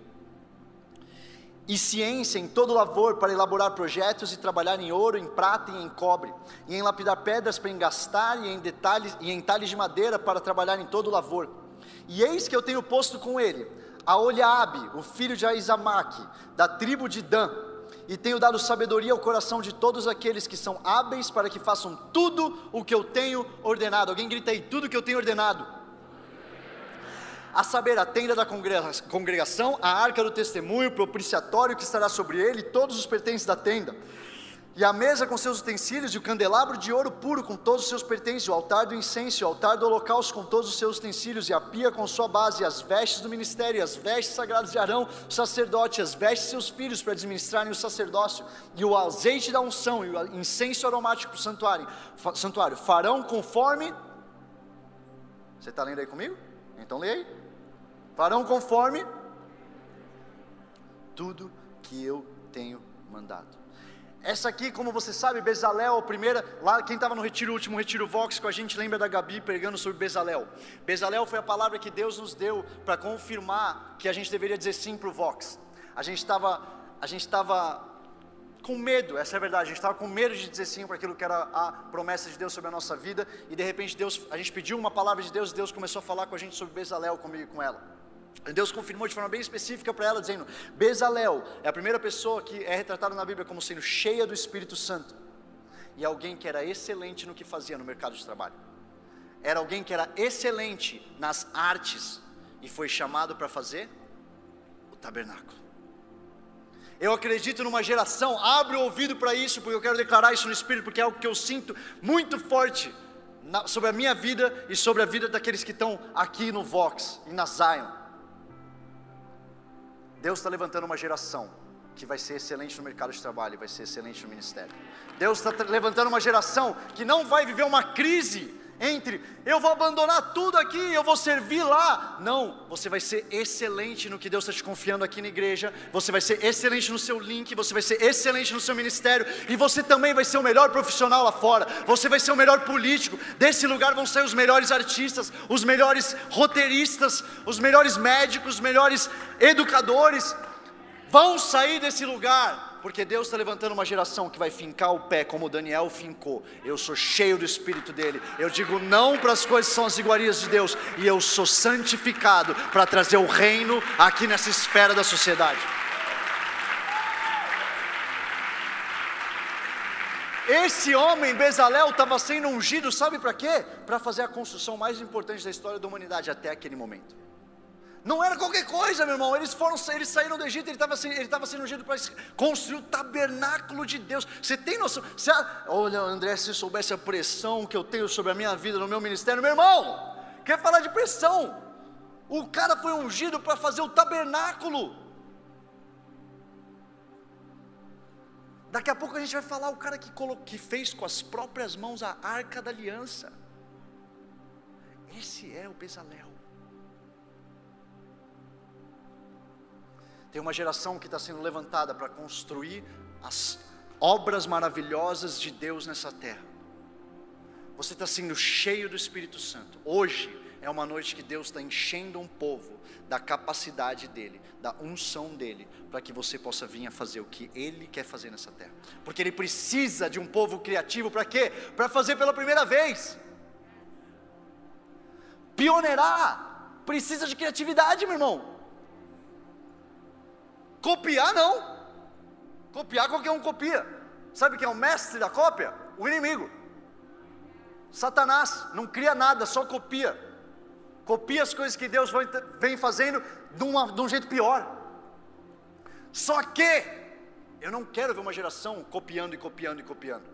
e ciência em todo lavor para elaborar projetos e trabalhar em ouro, em prata e em cobre, e em lapidar pedras para engastar e em detalhes e em talhes de madeira para trabalhar em todo lavor. E eis que eu tenho posto com ele a Oliabe, o filho de Aizamaque, da tribo de Dan, e tenho dado sabedoria ao coração de todos aqueles que são hábeis para que façam tudo o que eu tenho ordenado. Alguém grita aí, tudo o que eu tenho ordenado a saber, a tenda da congregação, a arca do testemunho, o propiciatório que estará sobre ele, todos os pertences da tenda, e a mesa com seus utensílios, e o candelabro de ouro puro com todos os seus pertences, o altar do incenso, o altar do holocausto com todos os seus utensílios, e a pia com sua base, e as vestes do ministério, e as vestes sagradas de Arão, o sacerdote, as vestes de seus filhos para administrarem o sacerdócio, e o azeite da unção, e o incenso aromático para o santuário, santuário farão conforme. Você está lendo aí comigo? Então leia aí farão conforme tudo que eu tenho mandado. Essa aqui, como você sabe, Bezalel, a primeira, lá quem estava no retiro, último retiro Vox com a gente, lembra da Gabi pregando sobre Bezalel. Bezalel foi a palavra que Deus nos deu para confirmar que a gente deveria dizer sim para o Vox. A gente estava, a gente estava com medo, essa é a verdade, a gente estava com medo de dizer sim para aquilo que era a promessa de Deus sobre a nossa vida, e de repente Deus, a gente pediu uma palavra de Deus, e Deus começou a falar com a gente sobre Bezalel, comigo e com ela. Deus confirmou de forma bem específica para ela, dizendo: Bezalel é a primeira pessoa que é retratada na Bíblia como sendo cheia do Espírito Santo, e alguém que era excelente no que fazia no mercado de trabalho, era alguém que era excelente nas artes, e foi chamado para fazer o tabernáculo. Eu acredito numa geração, abre o ouvido para isso, porque eu quero declarar isso no Espírito, porque é algo que eu sinto muito forte na, sobre a minha vida e sobre a vida daqueles que estão aqui no Vox e na Zion. Deus está levantando uma geração que vai ser excelente no mercado de trabalho vai ser excelente no ministério. Deus está levantando uma geração que não vai viver uma crise entre eu vou abandonar tudo aqui, eu vou servir lá. Não, você vai ser excelente no que Deus está te confiando aqui na igreja, você vai ser excelente no seu link, você vai ser excelente no seu ministério, e você também vai ser o melhor profissional lá fora, você vai ser o melhor político. Desse lugar vão sair os melhores artistas, os melhores roteiristas, os melhores médicos, os melhores educadores. Vão sair desse lugar porque Deus está levantando uma geração que vai fincar o pé como Daniel fincou. Eu sou cheio do Espírito dele. Eu digo não para as coisas que são as iguarias de Deus, e eu sou santificado para trazer o reino aqui nessa esfera da sociedade. Esse homem, Bezalel, estava sendo ungido, sabe para quê? Para fazer a construção mais importante da história da humanidade até aquele momento. Não era qualquer coisa, meu irmão. Eles foram, eles saíram do Egito, ele estava ele sendo ungido para construir o tabernáculo de Deus. Você tem noção? Você, olha, André, se soubesse a pressão que eu tenho sobre a minha vida, no meu ministério, meu irmão, quer falar de pressão? O cara foi ungido para fazer o tabernáculo. Daqui a pouco a gente vai falar o cara que, que fez com as próprias mãos a arca da aliança. Esse é o Bezalel. Tem uma geração que está sendo levantada para construir as obras maravilhosas de Deus nessa terra. Você está sendo cheio do Espírito Santo. Hoje é uma noite que Deus está enchendo um povo da capacidade dele, da unção dele, para que você possa vir a fazer o que ele quer fazer nessa terra. Porque ele precisa de um povo criativo para quê? Para fazer pela primeira vez. Pioneirar precisa de criatividade, meu irmão. Copiar não. Copiar qualquer um copia. Sabe quem é o mestre da cópia? O inimigo. Satanás não cria nada, só copia. Copia as coisas que Deus vem fazendo de, uma, de um jeito pior. Só que eu não quero ver uma geração copiando e copiando e copiando.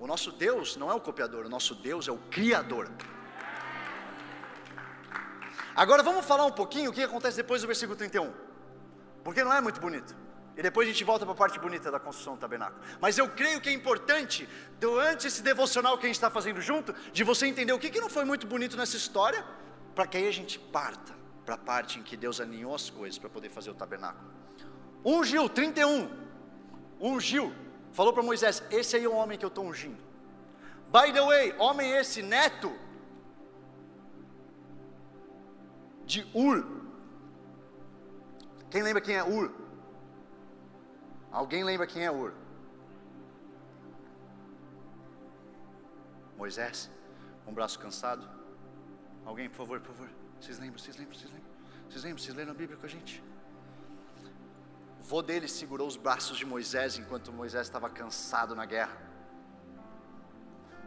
O nosso Deus não é o copiador, o nosso Deus é o criador. Agora vamos falar um pouquinho o que acontece depois do versículo 31 porque não é muito bonito. E depois a gente volta para a parte bonita da construção do tabernáculo. Mas eu creio que é importante, durante esse devocional que a gente está fazendo junto, de você entender o que, que não foi muito bonito nessa história, para que aí a gente parta para a parte em que Deus alinhou as coisas para poder fazer o tabernáculo. Ungiu, 31. Ungiu. Falou para Moisés: Esse aí é o homem que eu estou ungindo. By the way, homem esse, neto de Ur, quem lembra quem é Ur? Alguém lembra quem é Ur? Moisés, o braço cansado. Alguém, por favor, por favor. Vocês lembram, vocês lembram, vocês lembram? Vocês lembram, vocês leram a Bíblia com a gente? O vô dele segurou os braços de Moisés enquanto Moisés estava cansado na guerra.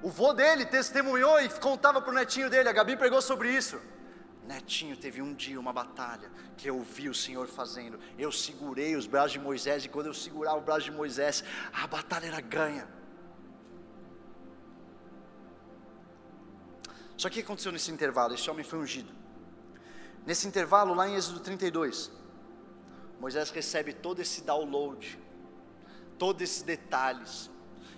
O vô dele testemunhou e contava para o netinho dele, a Gabi pregou sobre isso. Netinho, teve um dia uma batalha que eu vi o Senhor fazendo. Eu segurei os braços de Moisés e quando eu segurava o braço de Moisés, a batalha era ganha. Só que o que aconteceu nesse intervalo? Esse homem foi ungido. Nesse intervalo, lá em Êxodo 32, Moisés recebe todo esse download, todos esses detalhes,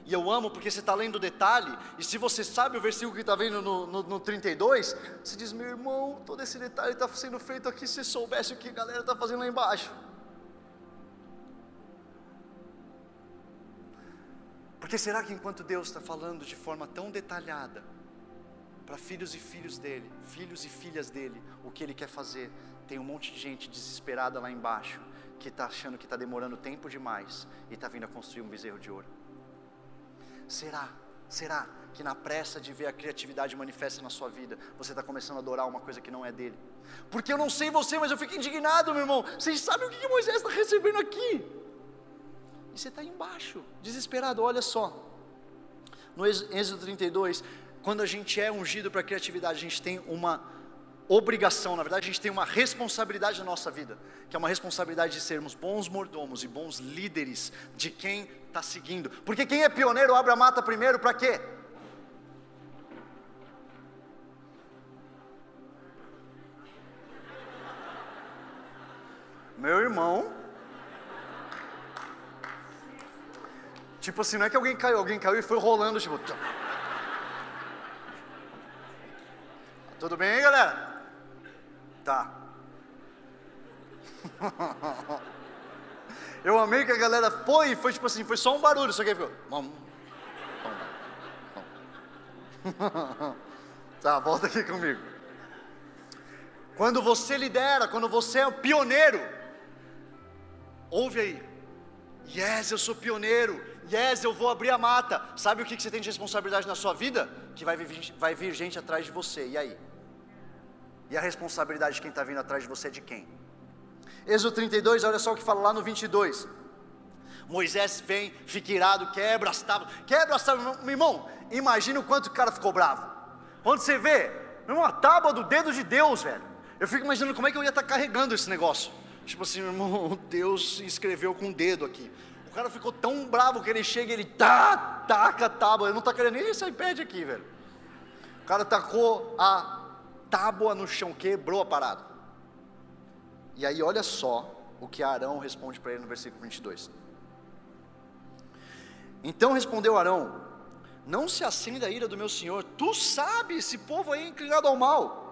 e eu amo porque você está lendo o detalhe, e se você sabe o versículo que está vendo no, no, no 32, você diz: meu irmão, todo esse detalhe está sendo feito aqui. Se soubesse o que a galera está fazendo lá embaixo. Porque será que enquanto Deus está falando de forma tão detalhada, para filhos e filhos dele, filhos e filhas dele, o que ele quer fazer, tem um monte de gente desesperada lá embaixo, que está achando que está demorando tempo demais e está vindo a construir um bezerro de ouro. Será? Será que na pressa de ver a criatividade manifesta na sua vida, você está começando a adorar uma coisa que não é dele? Porque eu não sei você, mas eu fico indignado, meu irmão. Vocês sabem o que Moisés está recebendo aqui? E você está embaixo, desesperado. Olha só, no Êxodo 32, quando a gente é ungido para a criatividade, a gente tem uma obrigação, na verdade, a gente tem uma responsabilidade na nossa vida, que é uma responsabilidade de sermos bons mordomos e bons líderes de quem está seguindo. Porque quem é pioneiro abre a mata primeiro para quê? Meu irmão. Tipo assim, não é que alguém caiu, alguém caiu e foi rolando, tipo. Tudo bem galera? Eu amei que a galera foi foi tipo assim, foi só um barulho, só que aí ficou. Tá, volta aqui comigo. Quando você lidera, quando você é o pioneiro, ouve aí. Yes, eu sou pioneiro. Yes, eu vou abrir a mata. Sabe o que você tem de responsabilidade na sua vida? Que vai vir, vai vir gente atrás de você. E aí? E a responsabilidade de quem está vindo atrás de você é de quem? Êxodo 32, olha só o que fala lá no 22. Moisés vem, fica irado, quebra as tábuas, quebra as tábuas, meu irmão, imagina o quanto o cara ficou bravo. Quando você vê, uma tábua do dedo de Deus, velho. Eu fico imaginando como é que eu ia estar tá carregando esse negócio. Tipo assim, meu irmão, Deus escreveu com o dedo aqui. O cara ficou tão bravo que ele chega e ele tá, taca a tábua. Ele não está querendo nem esse iPad aqui, velho. O cara tacou a tábua no chão, quebrou a parada. E aí, olha só o que Arão responde para ele no versículo 22. Então respondeu Arão: Não se acenda a ira do meu senhor, tu sabes, esse povo aí é inclinado ao mal.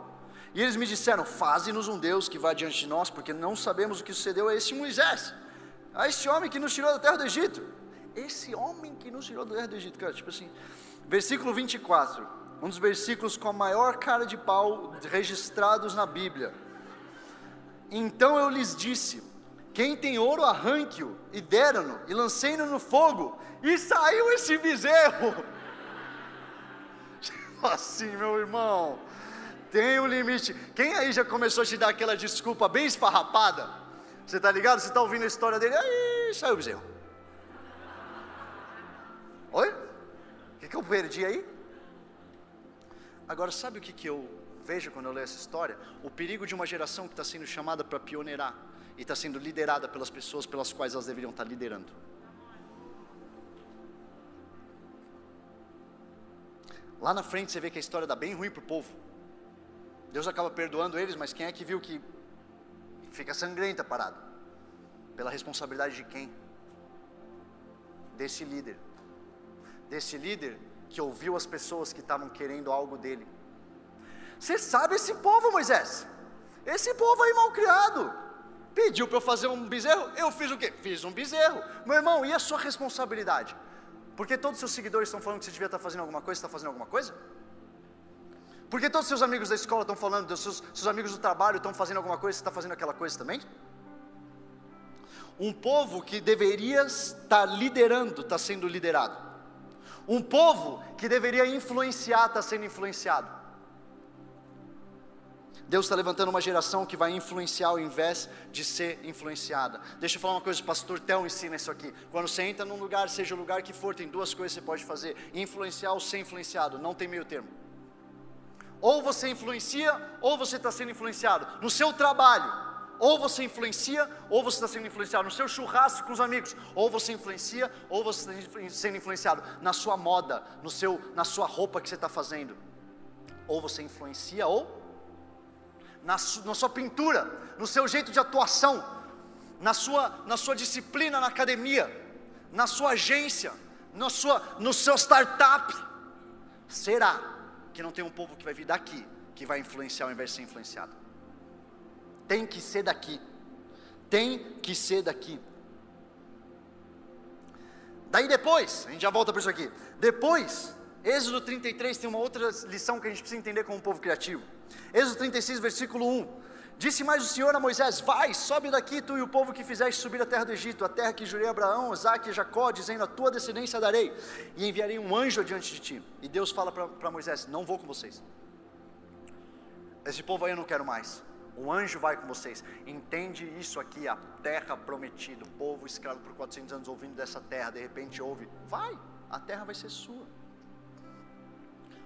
E eles me disseram: Faze-nos um Deus que vá diante de nós, porque não sabemos o que sucedeu a esse Moisés, a esse homem que nos tirou da terra do Egito. Esse homem que nos tirou da terra do Egito, cara, tipo assim, versículo 24, um dos versículos com a maior cara de pau registrados na Bíblia. Então eu lhes disse: Quem tem ouro, arranque-o, e deram-no, e lancei-no no fogo, e saiu esse bezerro. Assim, meu irmão, tem um limite. Quem aí já começou a te dar aquela desculpa bem esfarrapada? Você está ligado? Você está ouvindo a história dele, aí saiu o bezerro. Oi? O que, que eu perdi aí? Agora, sabe o que, que eu Veja quando eu leio essa história, o perigo de uma geração que está sendo chamada para pioneirar e está sendo liderada pelas pessoas pelas quais elas deveriam estar tá liderando. Lá na frente você vê que a história dá bem ruim para o povo. Deus acaba perdoando eles, mas quem é que viu que fica sangrenta parado? Pela responsabilidade de quem? Desse líder. Desse líder que ouviu as pessoas que estavam querendo algo dele você sabe esse povo, Moisés? Esse povo aí mal criado. Pediu para eu fazer um bezerro, eu fiz o quê? Fiz um bezerro. Meu irmão, e a sua responsabilidade? Porque todos os seus seguidores estão falando que você devia estar fazendo alguma coisa, está fazendo alguma coisa? Porque todos os seus amigos da escola estão falando, seus, seus amigos do trabalho estão fazendo alguma coisa, você está fazendo aquela coisa também? Um povo que deveria estar liderando, está sendo liderado. Um povo que deveria influenciar, está sendo influenciado. Deus está levantando uma geração que vai influenciar ao invés de ser influenciada. Deixa eu falar uma coisa, o pastor Tel ensina isso aqui. Quando você entra num lugar, seja o lugar que for, tem duas coisas que você pode fazer: influenciar ou ser influenciado, não tem meio termo. Ou você influencia, ou você está sendo influenciado. No seu trabalho, ou você influencia, ou você está sendo influenciado. No seu churrasco com os amigos, ou você influencia, ou você está sendo influenciado. Na sua moda, no seu, na sua roupa que você está fazendo. Ou você influencia, ou na, na sua pintura, no seu jeito de atuação, na sua, na sua disciplina na academia, na sua agência, na sua, no seu startup. Será que não tem um povo que vai vir daqui que vai influenciar ao invés de ser influenciado? Tem que ser daqui. Tem que ser daqui. Daí depois, a gente já volta para isso aqui. Depois, Êxodo 33 tem uma outra lição que a gente precisa entender como povo criativo. Êxodo 36, versículo 1. Disse mais o Senhor a Moisés: Vai, sobe daqui, tu e o povo que fizeste subir a terra do Egito, a terra que jurei a Abraão, Isaac e Jacó, dizendo: A tua descendência darei, e enviarei um anjo adiante de ti. E Deus fala para Moisés: Não vou com vocês. Esse povo aí eu não quero mais. Um anjo vai com vocês. Entende isso aqui, a terra prometida, o povo escravo por 400 anos ouvindo dessa terra, de repente ouve: Vai, a terra vai ser sua.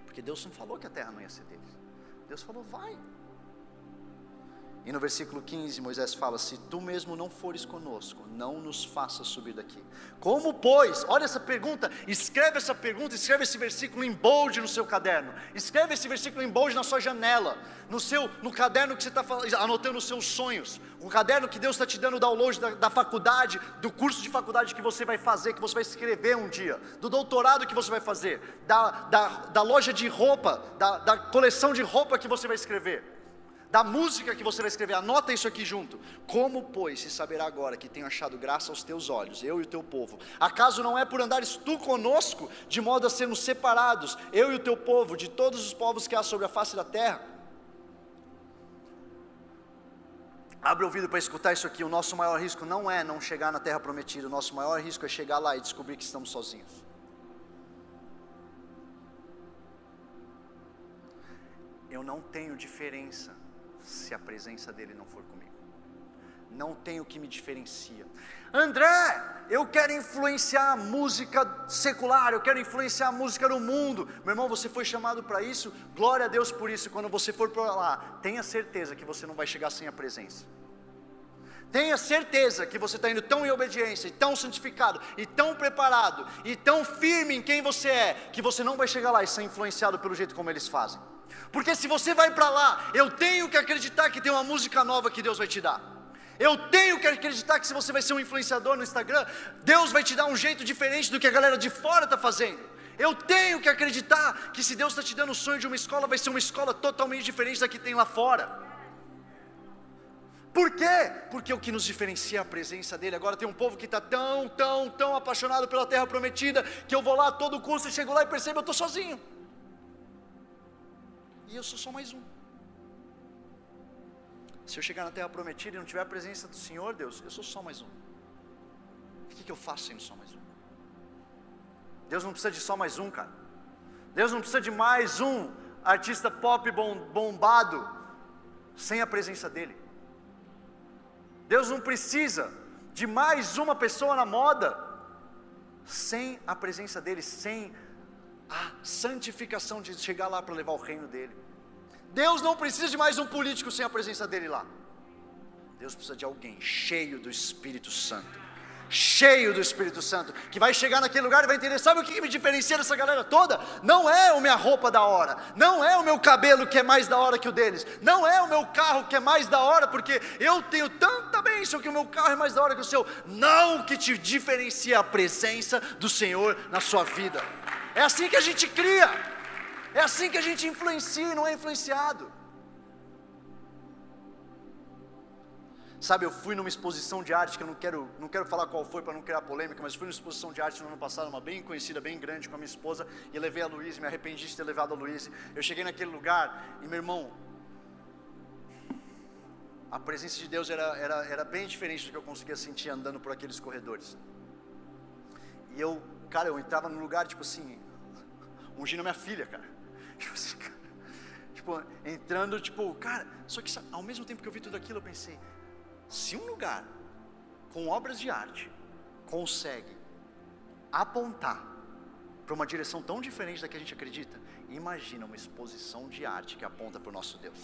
Porque Deus não falou que a terra não ia ser deles. Deus falou: vai. E no versículo 15, Moisés fala: Se tu mesmo não fores conosco, não nos faças subir daqui. Como, pois? Olha essa pergunta, escreve essa pergunta, escreve esse versículo em bold no seu caderno, escreve esse versículo em bold na sua janela, no seu, no caderno que você está anotando os seus sonhos, o caderno que Deus está te dando download da, da faculdade, do curso de faculdade que você vai fazer, que você vai escrever um dia, do doutorado que você vai fazer, da, da, da loja de roupa, da, da coleção de roupa que você vai escrever da música que você vai escrever, anota isso aqui junto. Como, pois, se saberá agora que tenho achado graça aos teus olhos, eu e o teu povo? Acaso não é por andares tu conosco, de modo a sermos separados, eu e o teu povo, de todos os povos que há sobre a face da terra? Abre o ouvido para escutar isso aqui. O nosso maior risco não é não chegar na terra prometida, o nosso maior risco é chegar lá e descobrir que estamos sozinhos. Eu não tenho diferença se a presença dele não for comigo. Não tem o que me diferencia. André, eu quero influenciar a música secular, eu quero influenciar a música no mundo. Meu irmão, você foi chamado para isso, glória a Deus por isso. Quando você for para lá, tenha certeza que você não vai chegar sem a presença. Tenha certeza que você está indo tão em obediência, e tão santificado, e tão preparado, e tão firme em quem você é, que você não vai chegar lá e ser influenciado pelo jeito como eles fazem. Porque se você vai para lá, eu tenho que acreditar que tem uma música nova que Deus vai te dar. Eu tenho que acreditar que se você vai ser um influenciador no Instagram, Deus vai te dar um jeito diferente do que a galera de fora está fazendo. Eu tenho que acreditar que se Deus está te dando o sonho de uma escola, vai ser uma escola totalmente diferente da que tem lá fora. Por quê? Porque o que nos diferencia é a presença dele. Agora tem um povo que está tão, tão, tão apaixonado pela terra prometida, que eu vou lá a todo custo e chego lá e percebo eu estou sozinho. E eu sou só mais um. Se eu chegar na terra prometida e não tiver a presença do Senhor, Deus, eu sou só mais um. O que, que eu faço sendo só mais um? Deus não precisa de só mais um, cara. Deus não precisa de mais um artista pop bombado sem a presença dEle. Deus não precisa de mais uma pessoa na moda sem a presença dEle, sem a santificação de chegar lá para levar o reino dele. Deus não precisa de mais um político sem a presença dele lá. Deus precisa de alguém cheio do Espírito Santo. Cheio do Espírito Santo, que vai chegar naquele lugar e vai entender: sabe o que me diferencia dessa galera toda? Não é a minha roupa da hora, não é o meu cabelo que é mais da hora que o deles, não é o meu carro que é mais da hora, porque eu tenho tanta bênção que o meu carro é mais da hora que o seu. Não, que te diferencia a presença do Senhor na sua vida. É assim que a gente cria. É assim que a gente influencia e não é influenciado. Sabe, eu fui numa exposição de arte que eu não quero, não quero falar qual foi para não criar polêmica, mas fui numa exposição de arte no ano passado, uma bem conhecida, bem grande com a minha esposa, e levei a Luiz, me arrependi de ter levado a Luiz. Eu cheguei naquele lugar e meu irmão, a presença de Deus era, era, era bem diferente do que eu conseguia sentir andando por aqueles corredores. E eu, cara, eu entrava num lugar tipo assim, ungindo minha filha, cara. Tipo assim, cara, tipo, entrando, tipo, cara, só que ao mesmo tempo que eu vi tudo aquilo, eu pensei, se um lugar com obras de arte consegue apontar para uma direção tão diferente da que a gente acredita, imagina uma exposição de arte que aponta para o nosso Deus.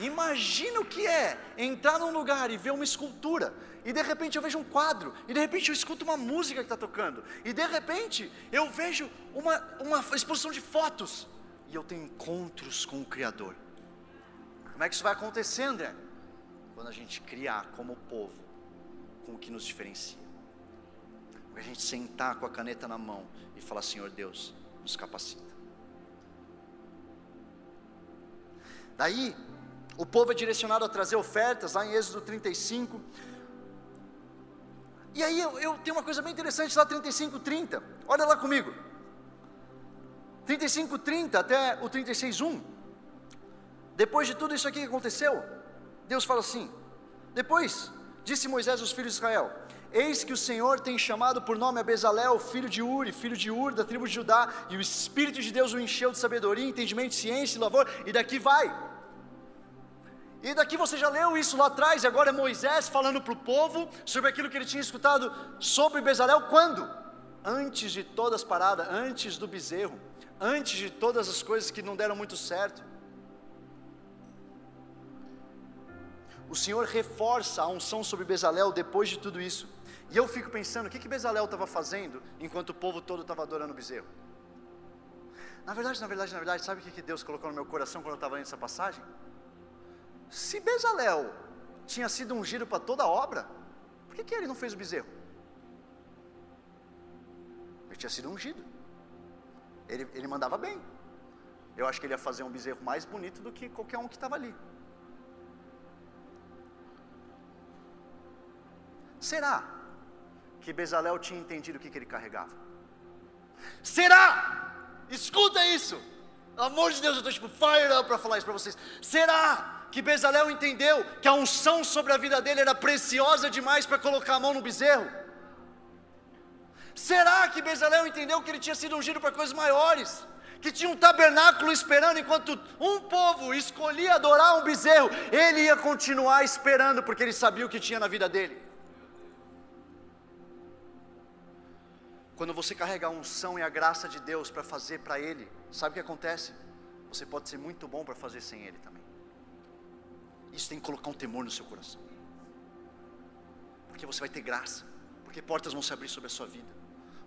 Imagina o que é entrar num lugar e ver uma escultura, e de repente eu vejo um quadro, e de repente eu escuto uma música que está tocando, e de repente eu vejo uma, uma exposição de fotos, e eu tenho encontros com o Criador. Como é que isso vai acontecer, André? Quando a gente criar como povo, com o que nos diferencia. Quando a gente sentar com a caneta na mão e falar: Senhor Deus, nos capacita. Daí, o povo é direcionado a trazer ofertas, lá em Êxodo 35. E aí eu, eu tenho uma coisa bem interessante lá, 35, 30. Olha lá comigo. 35, 30 até o 36, 1. Depois de tudo isso aqui que aconteceu, Deus fala assim: Depois disse Moisés aos filhos de Israel: Eis que o Senhor tem chamado por nome a Bezalel, filho de Uri, filho de Ur, da tribo de Judá, e o Espírito de Deus o encheu de sabedoria, entendimento, ciência e louvor, e daqui vai. E daqui você já leu isso lá atrás, e agora é Moisés falando para o povo sobre aquilo que ele tinha escutado sobre Bezalel, quando? Antes de todas as paradas, antes do bezerro, antes de todas as coisas que não deram muito certo. O Senhor reforça a unção sobre Bezalel depois de tudo isso. E eu fico pensando, o que, que Bezalel estava fazendo enquanto o povo todo estava adorando o bezerro? Na verdade, na verdade, na verdade, sabe o que, que Deus colocou no meu coração quando eu estava lendo essa passagem? Se Bezalel tinha sido ungido para toda a obra, por que, que ele não fez o bezerro? Ele tinha sido ungido. Ele, ele mandava bem. Eu acho que ele ia fazer um bezerro mais bonito do que qualquer um que estava ali. Será que Bezalel tinha entendido o que, que ele carregava? Será? Escuta isso! Pelo amor de Deus, eu estou tipo fire up para falar isso para vocês. Será que Bezalel entendeu que a unção sobre a vida dele era preciosa demais para colocar a mão no bezerro? Será que Bezalel entendeu que ele tinha sido ungido para coisas maiores? Que tinha um tabernáculo esperando enquanto um povo escolhia adorar um bezerro, ele ia continuar esperando porque ele sabia o que tinha na vida dele. Quando você carrega a unção e a graça de Deus para fazer para Ele, sabe o que acontece? Você pode ser muito bom para fazer sem Ele também. Isso tem que colocar um temor no seu coração, porque você vai ter graça, porque portas vão se abrir sobre a sua vida,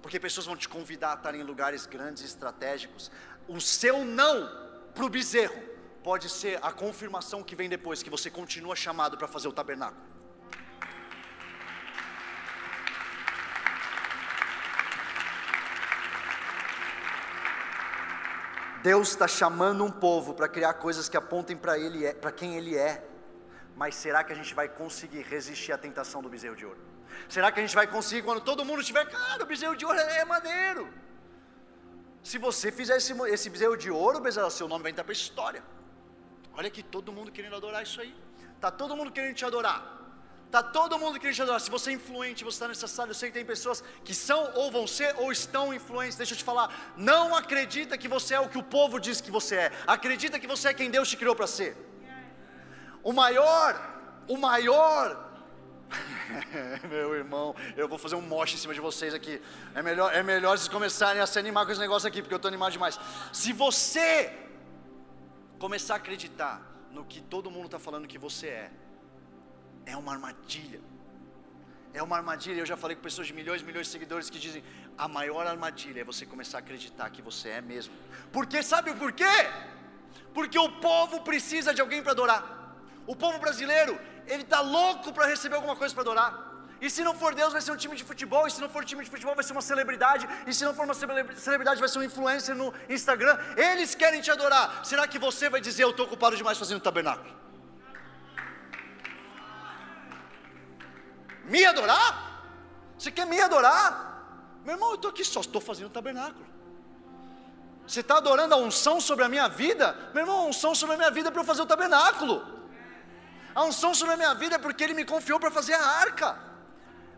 porque pessoas vão te convidar a estar em lugares grandes e estratégicos. O seu não para o bezerro pode ser a confirmação que vem depois, que você continua chamado para fazer o tabernáculo. Deus está chamando um povo para criar coisas que apontem para ele, é, para quem Ele é. Mas será que a gente vai conseguir resistir à tentação do bezerro de ouro? Será que a gente vai conseguir quando todo mundo estiver, cara, o bezerro de ouro é maneiro? Se você fizer esse, esse bezerro de ouro, bezerro, seu nome vai entrar para a história. Olha aqui, todo mundo querendo adorar isso aí. Tá todo mundo querendo te adorar. Está todo mundo querendo adorar. Se você é influente, você está sala, eu sei que tem pessoas que são ou vão ser ou estão influentes. Deixa eu te falar. Não acredita que você é o que o povo diz que você é. Acredita que você é quem Deus te criou para ser. O maior, o maior. Meu irmão, eu vou fazer um moche em cima de vocês aqui. É melhor, é melhor vocês começarem a se animar com esse negócio aqui, porque eu estou animado demais. Se você começar a acreditar no que todo mundo está falando que você é, é uma armadilha. É uma armadilha. Eu já falei com pessoas de milhões e milhões de seguidores que dizem: a maior armadilha é você começar a acreditar que você é mesmo. Porque sabe por quê? Porque o povo precisa de alguém para adorar. O povo brasileiro, ele está louco para receber alguma coisa para adorar. E se não for Deus, vai ser um time de futebol. E se não for time de futebol, vai ser uma celebridade. E se não for uma celebridade, vai ser um influencer no Instagram. Eles querem te adorar. Será que você vai dizer: Eu estou ocupado demais fazendo tabernáculo? Me adorar? Você quer me adorar? Meu irmão, eu estou aqui só estou fazendo o tabernáculo. Você está adorando a unção sobre a minha vida? Meu irmão, a unção sobre a minha vida é para eu fazer o tabernáculo. A unção sobre a minha vida é porque Ele me confiou para fazer a arca.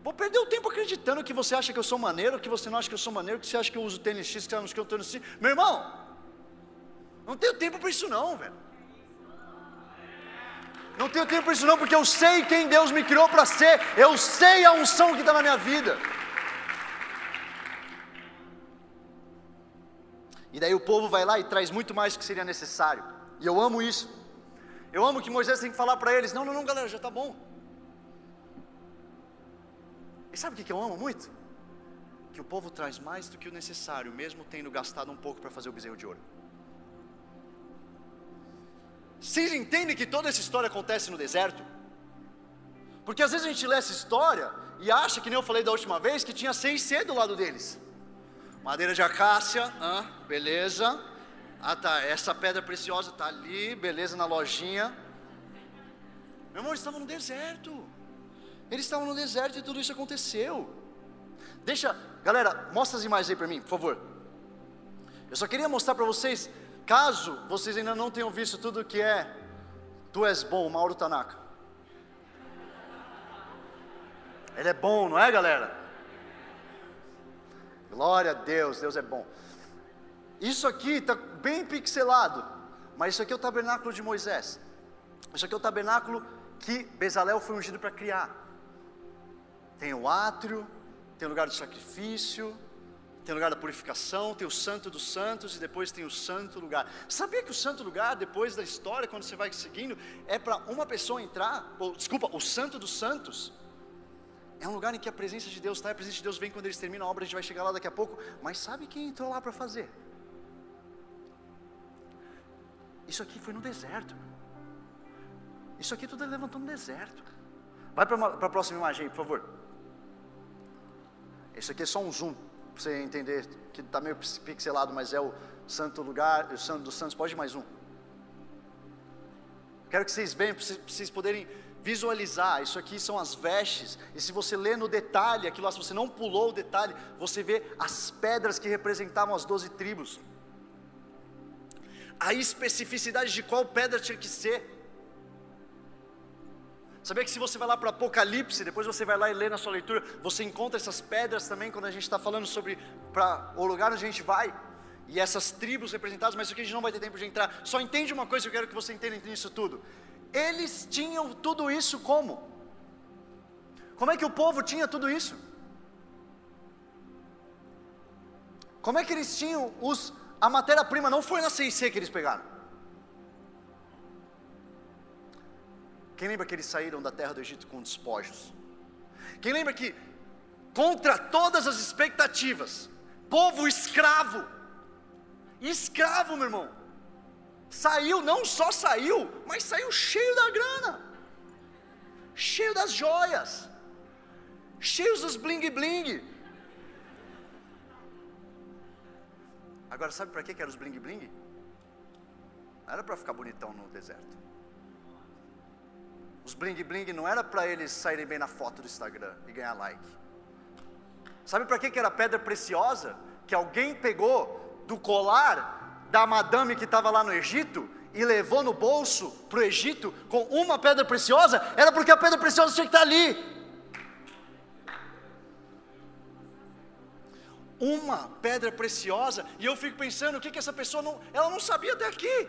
Vou perder o tempo acreditando que você acha que eu sou maneiro, que você não acha que eu sou maneiro, que você acha que eu uso tênis X, que você acha que eu estou X. Meu irmão, não tenho tempo para isso não, velho. Não tenho tempo para isso não, porque eu sei quem Deus me criou para ser. Eu sei a unção que está na minha vida. E daí o povo vai lá e traz muito mais do que seria necessário. E eu amo isso. Eu amo que Moisés tem que falar para eles: não, não, não, galera, já está bom. E sabe o que eu amo muito? Que o povo traz mais do que o necessário, mesmo tendo gastado um pouco para fazer o bezerro de ouro. Vocês entendem que toda essa história acontece no deserto? Porque às vezes a gente lê essa história e acha, que nem eu falei da última vez, que tinha seis C do lado deles. Madeira de acácia, ah, beleza. Ah tá, essa pedra preciosa está ali, beleza, na lojinha. Meu irmão, eles estavam no deserto. Eles estavam no deserto e tudo isso aconteceu. Deixa, galera, mostra as imagens aí para mim, por favor. Eu só queria mostrar para vocês Caso vocês ainda não tenham visto tudo que é Tu és bom, Mauro Tanaka. Ele é bom, não é, galera? Glória a Deus, Deus é bom. Isso aqui está bem pixelado, mas isso aqui é o tabernáculo de Moisés. Isso aqui é o tabernáculo que Bezalel foi ungido para criar. Tem o átrio, tem o lugar do sacrifício, tem o lugar da purificação, tem o santo dos santos e depois tem o santo lugar. Sabia que o santo lugar, depois da história, quando você vai seguindo, é para uma pessoa entrar, ou, desculpa, o santo dos santos, é um lugar em que a presença de Deus está, a presença de Deus vem quando eles terminam a obra, a gente vai chegar lá daqui a pouco, mas sabe quem entrou lá para fazer? Isso aqui foi no deserto. Isso aqui tudo levantou no deserto. Vai para a próxima imagem por favor. Esse aqui é só um zoom para você entender que está meio pixelado, mas é o santo lugar, o santo dos santos. Pode mais um. Quero que vocês vejam, para vocês poderem visualizar. Isso aqui são as vestes. E se você lê no detalhe, aquilo lá, se você não pulou o detalhe, você vê as pedras que representavam as doze tribos. A especificidade de qual pedra tinha que ser. Sabia que se você vai lá para Apocalipse, depois você vai lá e lê na sua leitura, você encontra essas pedras também quando a gente está falando sobre para o lugar onde a gente vai. E essas tribos representadas, mas isso aqui a gente não vai ter tempo de entrar. Só entende uma coisa que eu quero que você entenda nisso tudo. Eles tinham tudo isso como? Como é que o povo tinha tudo isso? Como é que eles tinham os, a matéria-prima? Não foi na CIC que eles pegaram. Quem lembra que eles saíram da terra do Egito com despojos? Quem lembra que, contra todas as expectativas, povo escravo, escravo, meu irmão, saiu, não só saiu, mas saiu cheio da grana, cheio das joias, cheios dos bling bling. Agora, sabe para que eram os bling bling? Não era para ficar bonitão no deserto. Os bling bling não era para eles saírem bem na foto do Instagram e ganhar like. Sabe para que, que era pedra preciosa? Que alguém pegou do colar da madame que estava lá no Egito e levou no bolso para o Egito com uma pedra preciosa? Era porque a pedra preciosa tinha que estar ali. Uma pedra preciosa, e eu fico pensando, o que, que essa pessoa não, ela não sabia até aqui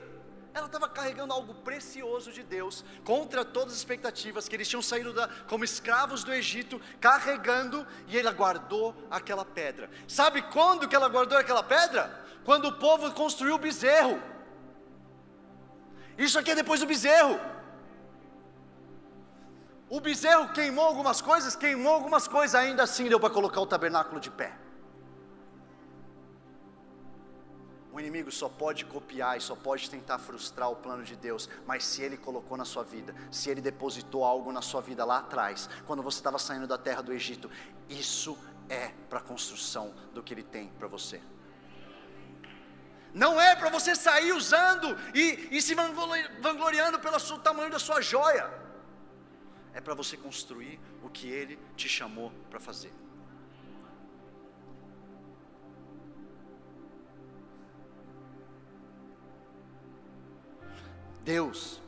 ela estava carregando algo precioso de Deus, contra todas as expectativas, que eles tinham saído da, como escravos do Egito, carregando, e ela guardou aquela pedra. Sabe quando que ela guardou aquela pedra? Quando o povo construiu o bezerro. Isso aqui é depois do bezerro. O bezerro queimou algumas coisas, queimou algumas coisas, ainda assim deu para colocar o tabernáculo de pé. O inimigo só pode copiar e só pode tentar frustrar o plano de Deus, mas se ele colocou na sua vida, se ele depositou algo na sua vida lá atrás, quando você estava saindo da terra do Egito, isso é para a construção do que ele tem para você. Não é para você sair usando e, e se vangloriando pelo tamanho da sua joia. É para você construir o que ele te chamou para fazer. Deus,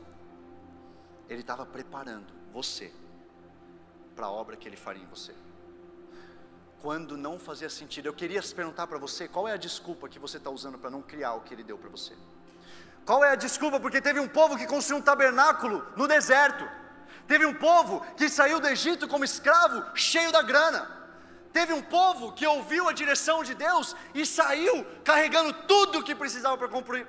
Ele estava preparando você para a obra que Ele faria em você. Quando não fazia sentido, eu queria perguntar para você qual é a desculpa que você está usando para não criar o que Ele deu para você. Qual é a desculpa? Porque teve um povo que construiu um tabernáculo no deserto. Teve um povo que saiu do Egito como escravo, cheio da grana. Teve um povo que ouviu a direção de Deus e saiu carregando tudo o que precisava para cumprir,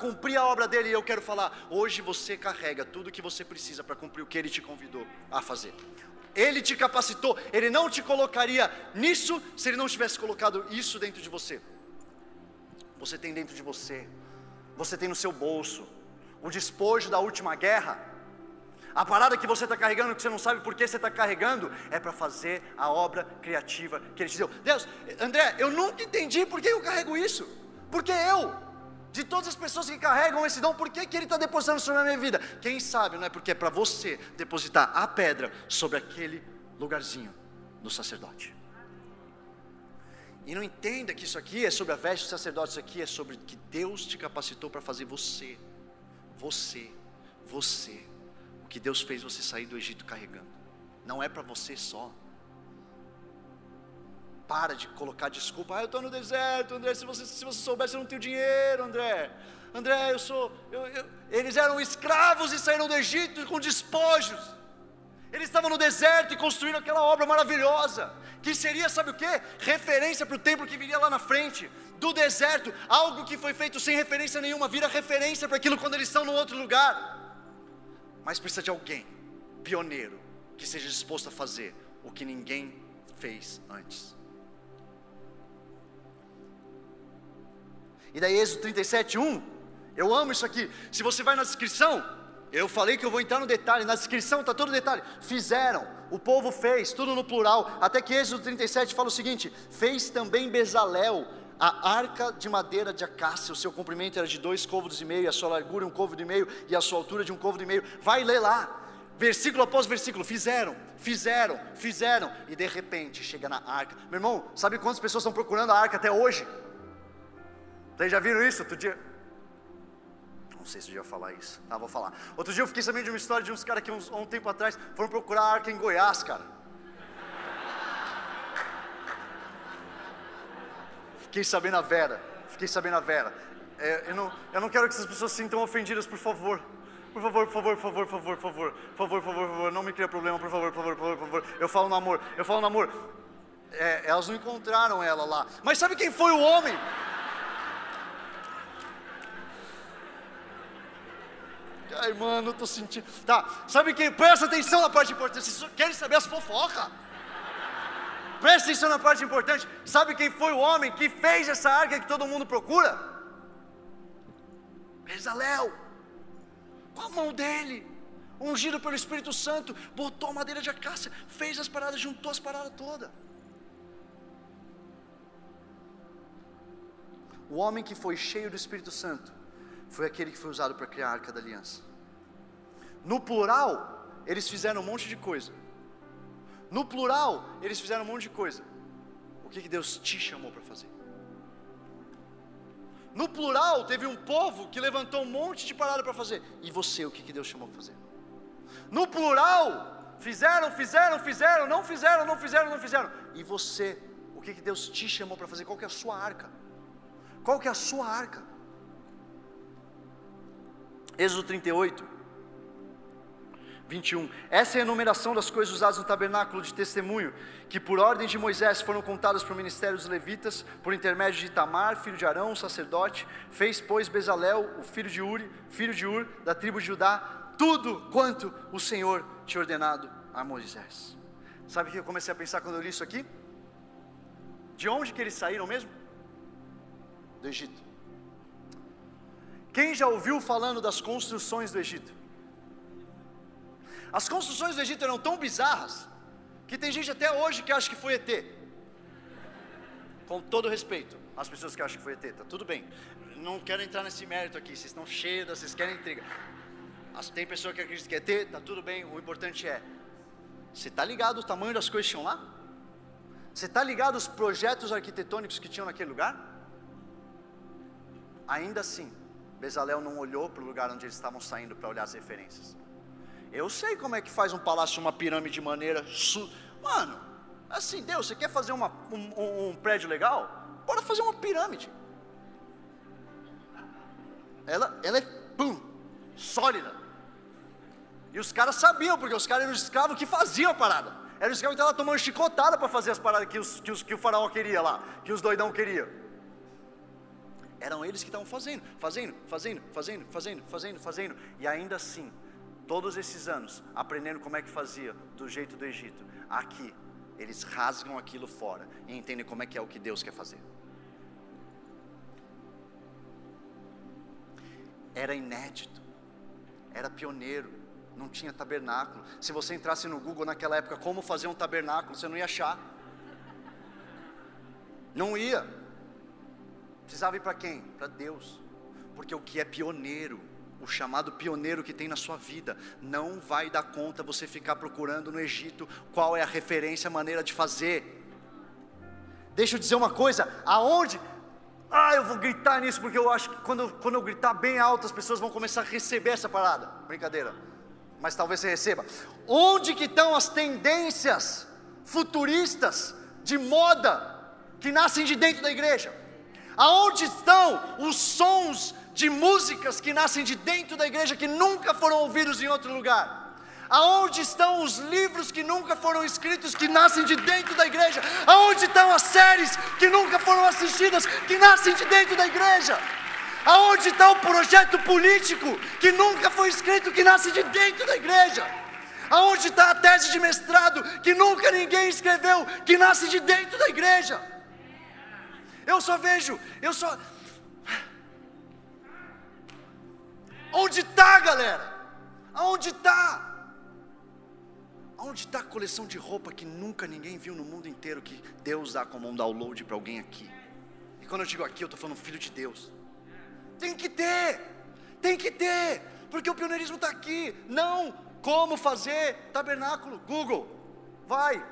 cumprir, a obra dele. E eu quero falar: hoje você carrega tudo o que você precisa para cumprir o que ele te convidou a fazer. Ele te capacitou, ele não te colocaria nisso se ele não tivesse colocado isso dentro de você. Você tem dentro de você, você tem no seu bolso o despojo da última guerra a parada que você está carregando, que você não sabe por que você está carregando, é para fazer a obra criativa que Ele te deu. Deus, André, eu nunca entendi por que eu carrego isso. Porque eu, de todas as pessoas que carregam esse dom, por que, que Ele está depositando sobre a minha vida? Quem sabe, não é porque é para você depositar a pedra sobre aquele lugarzinho do sacerdote. E não entenda que isso aqui é sobre a veste do sacerdote, isso aqui é sobre que Deus te capacitou para fazer você, você, você o que Deus fez você sair do Egito carregando. Não é para você só. Para de colocar desculpa. Ah, eu estou no deserto, André. Se você, se você soubesse, eu não tenho dinheiro, André. André, eu sou. Eu, eu... Eles eram escravos e saíram do Egito com despojos. Eles estavam no deserto e construíram aquela obra maravilhosa, que seria, sabe o que? Referência para o templo que viria lá na frente, do deserto, algo que foi feito sem referência nenhuma, vira referência para aquilo quando eles estão no outro lugar. Mas precisa de alguém, pioneiro, que seja disposto a fazer o que ninguém fez antes. E daí, Êxodo 37, 1, eu amo isso aqui. Se você vai na descrição, eu falei que eu vou entrar no detalhe, na descrição está todo o detalhe. Fizeram, o povo fez, tudo no plural. Até que Êxodo 37 fala o seguinte: fez também Bezalel, a arca de madeira de acácia, o seu comprimento era de dois côvados e meio, a sua largura um côvado e meio, e a sua altura de um côvado e meio. Vai ler lá, versículo após versículo, fizeram, fizeram, fizeram, e de repente chega na arca. Meu irmão, sabe quantas pessoas estão procurando a arca até hoje? Vocês já viram isso? Outro dia, não sei se eu ia falar isso. Ah, vou falar. Outro dia eu fiquei sabendo de uma história de uns caras que uns, um tempo atrás foram procurar a arca em Goiás, cara. Fiquei sabendo a Vera. Fiquei sabendo a Vera. É, eu, não, eu não quero que essas pessoas se sintam ofendidas, por favor. Por favor, por favor, por favor, por favor, por favor, por favor, por favor, por favor, não me cria problema, por favor, por favor, por favor, por favor. Eu falo no amor, eu falo no amor. É, elas não encontraram ela lá. Mas sabe quem foi o homem? Ai, mano, eu tô sentindo. Tá, sabe quem? Presta atenção na parte importante. Vocês querem saber as fofocas? Presta atenção na parte importante. Sabe quem foi o homem que fez essa arca que todo mundo procura? Bezalel. Com a mão dele, ungido pelo Espírito Santo, botou madeira de acácia, fez as paradas, juntou as paradas todas. O homem que foi cheio do Espírito Santo foi aquele que foi usado para criar a arca da aliança. No plural, eles fizeram um monte de coisa. No plural, eles fizeram um monte de coisa. O que, que Deus te chamou para fazer? No plural, teve um povo que levantou um monte de parada para fazer. E você, o que, que Deus chamou para fazer? No plural, fizeram, fizeram, fizeram, não fizeram, não fizeram, não fizeram. E você, o que, que Deus te chamou para fazer? Qual que é a sua arca? Qual que é a sua arca? Êxodo 38. 21. Essa é a enumeração das coisas usadas no tabernáculo de testemunho, que por ordem de Moisés foram contadas para o ministério dos levitas, por intermédio de Tamar, filho de Arão, sacerdote. Fez, pois, Bezalel, o filho de Uri, filho de Ur, da tribo de Judá, tudo quanto o Senhor tinha ordenado a Moisés. Sabe o que eu comecei a pensar quando eu li isso aqui? De onde que eles saíram mesmo? Do Egito. Quem já ouviu falando das construções do Egito? As construções do Egito eram tão bizarras que tem gente até hoje que acha que foi ET. Com todo respeito às pessoas que acham que foi ET, tá tudo bem. Não quero entrar nesse mérito aqui, vocês estão cheios, vocês querem intriga. Tem pessoa que acredita que é ET, tá tudo bem, o importante é, você está ligado o tamanho das coisas que tinham lá? Você está ligado os projetos arquitetônicos que tinham naquele lugar? Ainda assim, Bezalel não olhou para o lugar onde eles estavam saindo para olhar as referências. Eu sei como é que faz um palácio, uma pirâmide de maneira. Su... Mano, assim, Deus, você quer fazer uma, um, um, prédio legal? Bora fazer uma pirâmide. Ela, ela é, pum, sólida. E os caras sabiam, porque os caras eram os escravos que faziam a parada. Eram os escravos que estavam tomando chicotada para fazer as paradas que, os, que, os, que o faraó queria lá, que os doidão queriam. Eram eles que estavam fazendo, fazendo, fazendo, fazendo, fazendo, fazendo. E ainda assim, todos esses anos, aprendendo como é que fazia do jeito do Egito, aqui, eles rasgam aquilo fora e entendem como é que é o que Deus quer fazer. Era inédito, era pioneiro, não tinha tabernáculo. Se você entrasse no Google naquela época, como fazer um tabernáculo, você não ia achar. Não ia. Precisava ir para quem? Para Deus. Porque o que é pioneiro o chamado pioneiro que tem na sua vida. Não vai dar conta você ficar procurando no Egito qual é a referência, a maneira de fazer. Deixa eu dizer uma coisa: aonde? Ah, eu vou gritar nisso porque eu acho que quando, quando eu gritar bem alto as pessoas vão começar a receber essa parada. Brincadeira, mas talvez você receba. Onde que estão as tendências futuristas de moda que nascem de dentro da igreja? Aonde estão os sons de músicas que nascem de dentro da igreja que nunca foram ouvidos em outro lugar. Aonde estão os livros que nunca foram escritos, que nascem de dentro da igreja? Aonde estão as séries que nunca foram assistidas, que nascem de dentro da igreja? Aonde está o projeto político que nunca foi escrito, que nasce de dentro da igreja? Aonde está a tese de mestrado que nunca ninguém escreveu, que nasce de dentro da igreja? Eu só vejo, eu só. Onde está, galera? Aonde está? Onde está a coleção de roupa que nunca ninguém viu no mundo inteiro que Deus dá como um download para alguém aqui? E quando eu digo aqui, eu estou falando filho de Deus. Tem que ter, tem que ter, porque o pioneirismo está aqui. Não como fazer tabernáculo. Google, vai.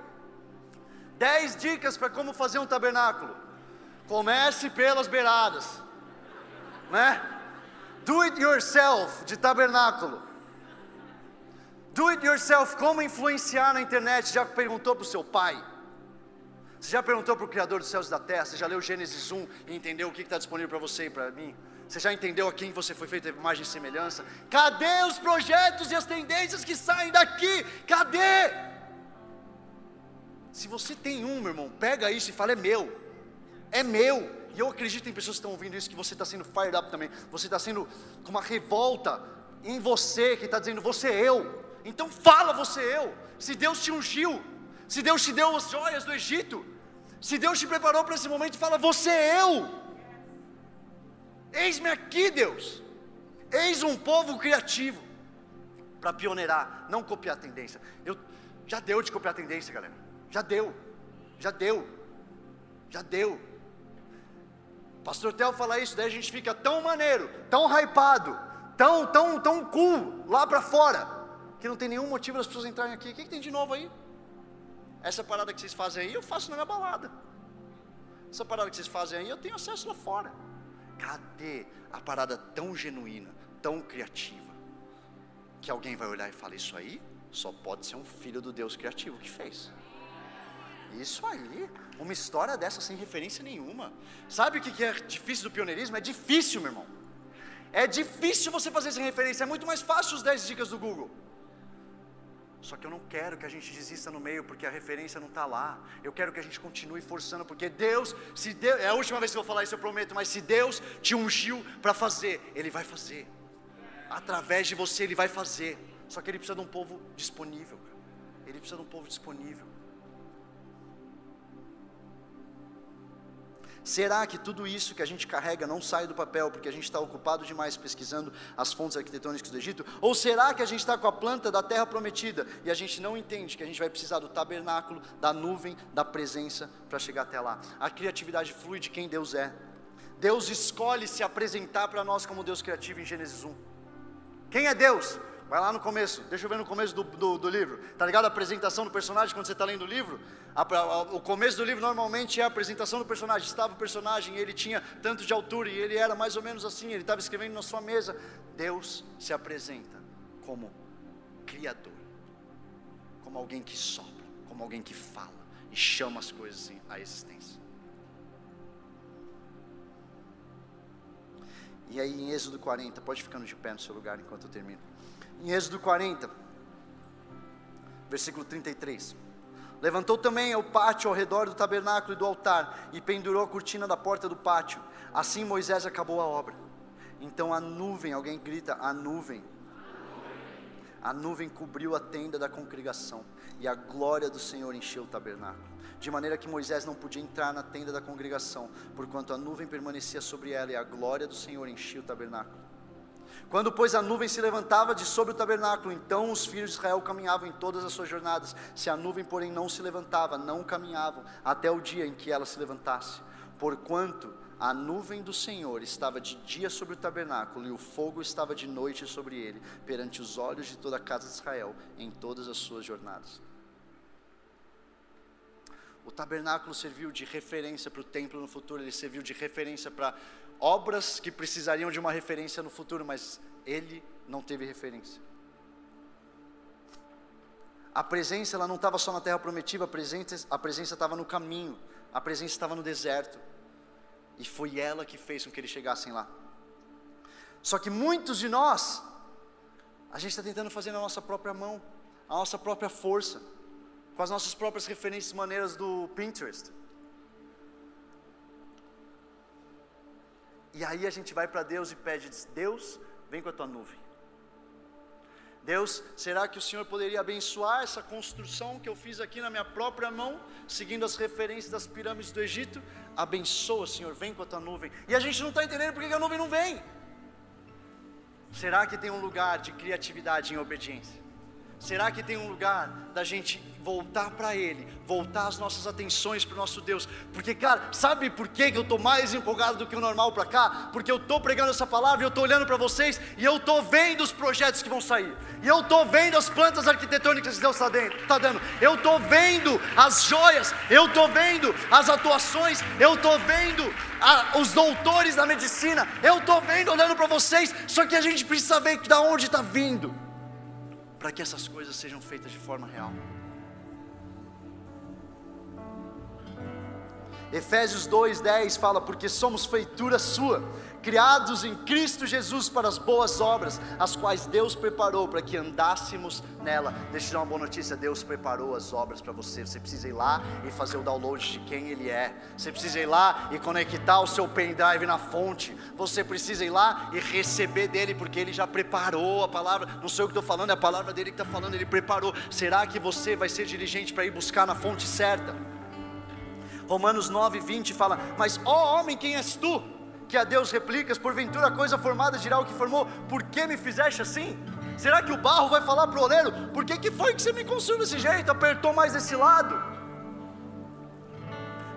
Dez dicas para como fazer um tabernáculo. Comece pelas beiradas, né? Do it yourself de tabernáculo. Do it yourself, como influenciar na internet? Já perguntou para o seu pai? Você já perguntou para o Criador dos céus e da terra? Você já leu Gênesis 1 e entendeu o que está disponível para você e para mim? Você já entendeu a quem você foi feito a imagem e semelhança? Cadê os projetos e as tendências que saem daqui? Cadê? Se você tem um, meu irmão, pega isso e fala: é meu, é meu. E eu acredito tem pessoas que estão ouvindo isso, que você está sendo fired up também. Você está sendo com uma revolta em você, que está dizendo: você é eu. Então fala você eu. Se Deus te ungiu, se Deus te deu as joias do Egito, se Deus te preparou para esse momento, fala você é eu. Eis-me aqui, Deus. Eis um povo criativo para pioneirar, não copiar a tendência. Eu já deu de copiar a tendência, galera. Já deu. Já deu. Já deu. Pastor Tel fala isso, daí a gente fica tão maneiro, tão hypado, tão, tão, tão cool lá para fora que não tem nenhum motivo das pessoas entrarem aqui. O que, que tem de novo aí? Essa parada que vocês fazem aí, eu faço na minha balada. Essa parada que vocês fazem aí, eu tenho acesso lá fora. Cadê a parada tão genuína, tão criativa, que alguém vai olhar e falar: Isso aí só pode ser um filho do Deus criativo que fez. Isso aí, uma história dessa sem referência nenhuma. Sabe o que é difícil do pioneirismo? É difícil, meu irmão. É difícil você fazer sem referência, é muito mais fácil os 10 dicas do Google. Só que eu não quero que a gente desista no meio, porque a referência não está lá. Eu quero que a gente continue forçando, porque Deus, se Deus, é a última vez que eu vou falar isso, eu prometo, mas se Deus te ungiu para fazer, Ele vai fazer. Através de você, Ele vai fazer. Só que Ele precisa de um povo disponível. Ele precisa de um povo disponível. Será que tudo isso que a gente carrega não sai do papel porque a gente está ocupado demais pesquisando as fontes arquitetônicas do Egito? Ou será que a gente está com a planta da terra prometida e a gente não entende que a gente vai precisar do tabernáculo, da nuvem, da presença para chegar até lá? A criatividade flui de quem Deus é. Deus escolhe se apresentar para nós como Deus criativo em Gênesis 1. Quem é Deus? Vai lá no começo, deixa eu ver no começo do, do, do livro. Tá ligado a apresentação do personagem quando você está lendo o livro? A, a, o começo do livro normalmente é a apresentação do personagem. Estava o personagem, ele tinha tanto de altura e ele era mais ou menos assim. Ele estava escrevendo na sua mesa. Deus se apresenta como Criador, como alguém que sopra, como alguém que fala e chama as coisas à existência. E aí em Êxodo 40, pode ficando de pé no seu lugar enquanto eu termino em Êxodo 40, versículo 33. Levantou também o pátio ao redor do tabernáculo e do altar, e pendurou a cortina da porta do pátio. Assim Moisés acabou a obra. Então a nuvem, alguém grita, a nuvem. A nuvem cobriu a tenda da congregação, e a glória do Senhor encheu o tabernáculo. De maneira que Moisés não podia entrar na tenda da congregação, porquanto a nuvem permanecia sobre ela, e a glória do Senhor enchia o tabernáculo. Quando, pois, a nuvem se levantava de sobre o tabernáculo, então os filhos de Israel caminhavam em todas as suas jornadas. Se a nuvem, porém, não se levantava, não caminhavam, até o dia em que ela se levantasse. Porquanto a nuvem do Senhor estava de dia sobre o tabernáculo, e o fogo estava de noite sobre ele, perante os olhos de toda a casa de Israel, em todas as suas jornadas. O tabernáculo serviu de referência para o templo no futuro, ele serviu de referência para obras que precisariam de uma referência no futuro, mas ele não teve referência. A presença ela não estava só na terra prometida, a presença a presença estava no caminho, a presença estava no deserto. E foi ela que fez com que eles chegassem lá. Só que muitos de nós, a gente está tentando fazer na nossa própria mão. a nossa própria força, com as nossas próprias referências maneiras do Pinterest. E aí a gente vai para Deus e pede: Deus, vem com a tua nuvem. Deus, será que o Senhor poderia abençoar essa construção que eu fiz aqui na minha própria mão, seguindo as referências das pirâmides do Egito? Abençoa, Senhor, vem com a tua nuvem. E a gente não está entendendo porque a nuvem não vem. Será que tem um lugar de criatividade em obediência? Será que tem um lugar da gente voltar para Ele, voltar as nossas atenções para o nosso Deus. Porque, cara, sabe por que eu estou mais empolgado do que o normal para cá? Porque eu estou pregando essa palavra eu estou olhando para vocês e eu estou vendo os projetos que vão sair. E eu estou vendo as plantas arquitetônicas que Deus está tá dando. Eu estou vendo as joias, eu estou vendo as atuações, eu estou vendo a, os doutores da medicina, eu estou vendo, olhando para vocês. Só que a gente precisa ver de onde está vindo para que essas coisas sejam feitas de forma real. Efésios 2:10 fala: "Porque somos feitura sua, criados em Cristo Jesus para as boas obras, as quais Deus preparou para que andássemos nela". Deixa eu dar uma boa notícia: Deus preparou as obras para você. Você precisa ir lá e fazer o download de quem Ele é. Você precisa ir lá e conectar o seu pendrive na fonte. Você precisa ir lá e receber dele, porque Ele já preparou a palavra. Não sei o que estou falando, é a palavra dele que está falando. Ele preparou. Será que você vai ser diligente para ir buscar na fonte certa? Romanos 9, 20 fala: Mas ó homem, quem és tu? Que a Deus replicas, porventura a coisa formada dirá o que formou, por que me fizeste assim? Será que o barro vai falar para o oleiro, por que, que foi que você me consumiu desse jeito, apertou mais desse lado?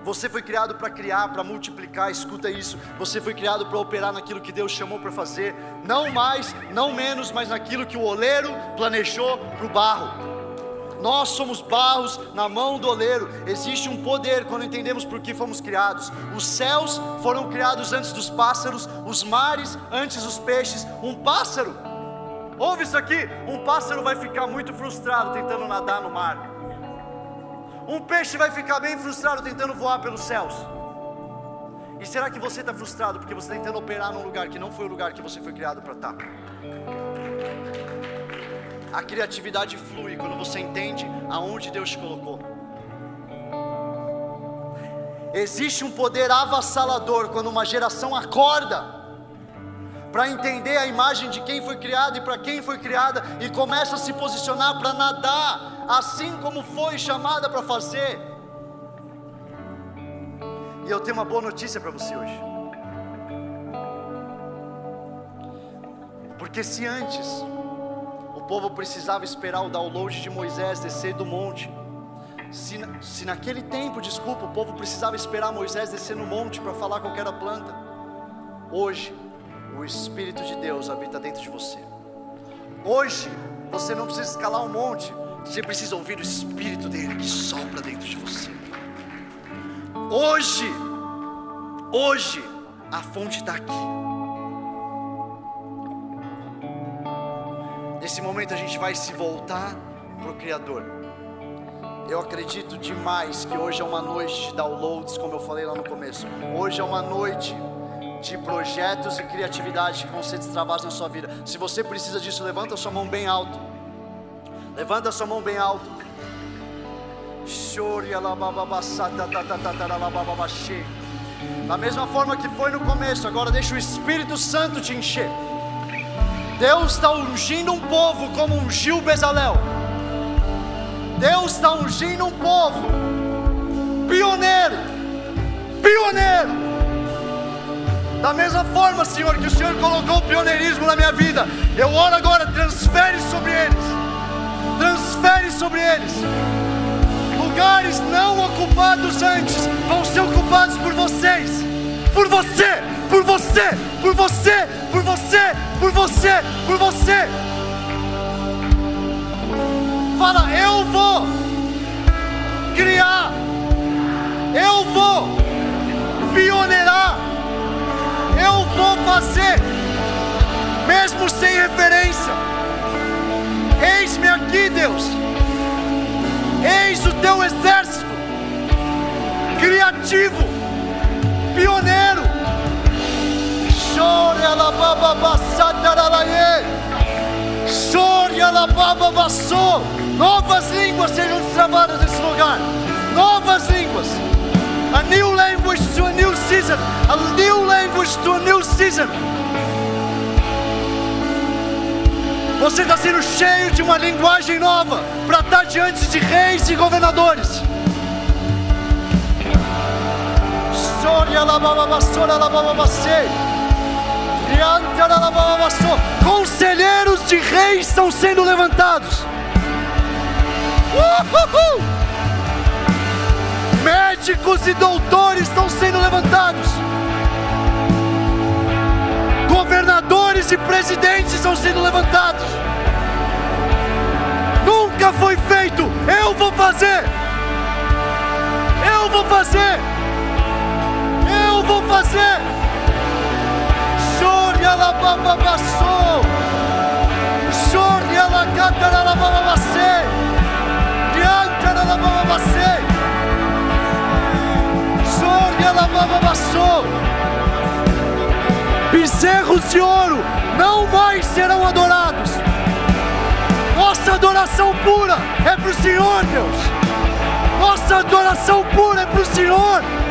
Você foi criado para criar, para multiplicar, escuta isso. Você foi criado para operar naquilo que Deus chamou para fazer, não mais, não menos, mas naquilo que o oleiro planejou para o barro. Nós somos barros na mão do oleiro. Existe um poder quando entendemos por que fomos criados. Os céus foram criados antes dos pássaros, os mares antes dos peixes. Um pássaro, ouve isso aqui: um pássaro vai ficar muito frustrado tentando nadar no mar. Um peixe vai ficar bem frustrado tentando voar pelos céus. E será que você está frustrado porque você está tentando operar num lugar que não foi o lugar que você foi criado para estar? A criatividade flui quando você entende aonde Deus te colocou. Existe um poder avassalador quando uma geração acorda para entender a imagem de quem foi criado e para quem foi criada e começa a se posicionar para nadar, assim como foi chamada para fazer. E eu tenho uma boa notícia para você hoje. Porque se antes povo precisava esperar o download de Moisés descer do monte. Se, se naquele tempo, desculpa, o povo precisava esperar Moisés descer no monte para falar aquela planta, hoje o Espírito de Deus habita dentro de você. Hoje você não precisa escalar um monte, você precisa ouvir o Espírito dele que sopra dentro de você. Hoje, hoje, a fonte está aqui. Nesse momento a gente vai se voltar para o Criador. Eu acredito demais que hoje é uma noite de downloads, como eu falei lá no começo. Hoje é uma noite de projetos e criatividade que vão ser destravados na sua vida. Se você precisa disso, levanta a sua mão bem alto. Levanta a sua mão bem alto. Da mesma forma que foi no começo, agora deixa o Espírito Santo te encher. Deus está ungindo um povo como ungiu Bezalel. Deus está ungindo um povo pioneiro, pioneiro. Da mesma forma, Senhor, que o Senhor colocou o pioneirismo na minha vida, eu oro agora, transfere sobre eles, transfere sobre eles. Lugares não ocupados antes vão ser ocupados por vocês, por você, por você, por você, por você, por você, por você. Fala, eu vou criar, eu vou pioneirar, eu vou fazer, mesmo sem referência. Eis-me aqui, Deus. Eis o teu exército criativo, pioneiro. Novas línguas sejam destravadas nesse lugar. Novas línguas. A new language to a new season. A new language to a new season. Você está sendo cheio de uma linguagem nova para estar diante de reis e governadores. Conselheiros de reis estão sendo levantados. Uhul! Médicos e doutores estão sendo levantados. Governadores e presidentes estão sendo levantados. Nunca foi feito. Eu vou fazer. Eu vou fazer. Fazer. Chore la baba basso. Chore la catara la baba basse. Diantara la baba basse. Chore la baba basso. Bezerros de ouro não mais serão adorados. Nossa adoração pura é para o Senhor, Deus. Nossa adoração pura é para o Senhor.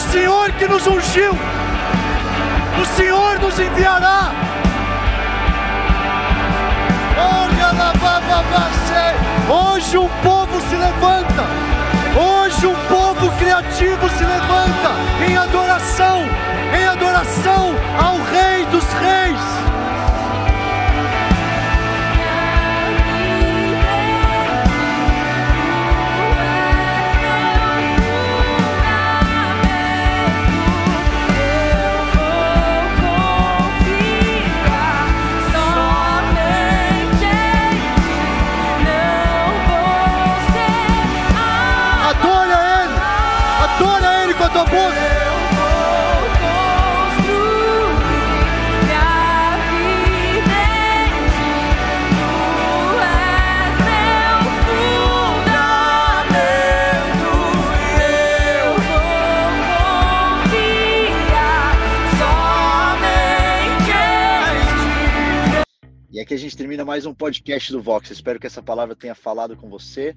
O Senhor que nos ungiu. O Senhor nos enviará. Hoje um povo se levanta. Hoje um povo criativo se levanta em adoração, em adoração ao Rei dos Reis. Aqui a gente termina mais um podcast do Vox. espero que essa palavra tenha falado com você.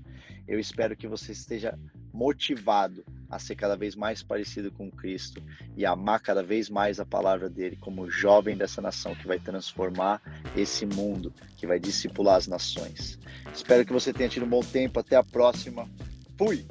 Eu espero que você esteja motivado a ser cada vez mais parecido com Cristo e amar cada vez mais a palavra dele como jovem dessa nação que vai transformar esse mundo, que vai discipular as nações. Espero que você tenha tido um bom tempo. Até a próxima. Fui!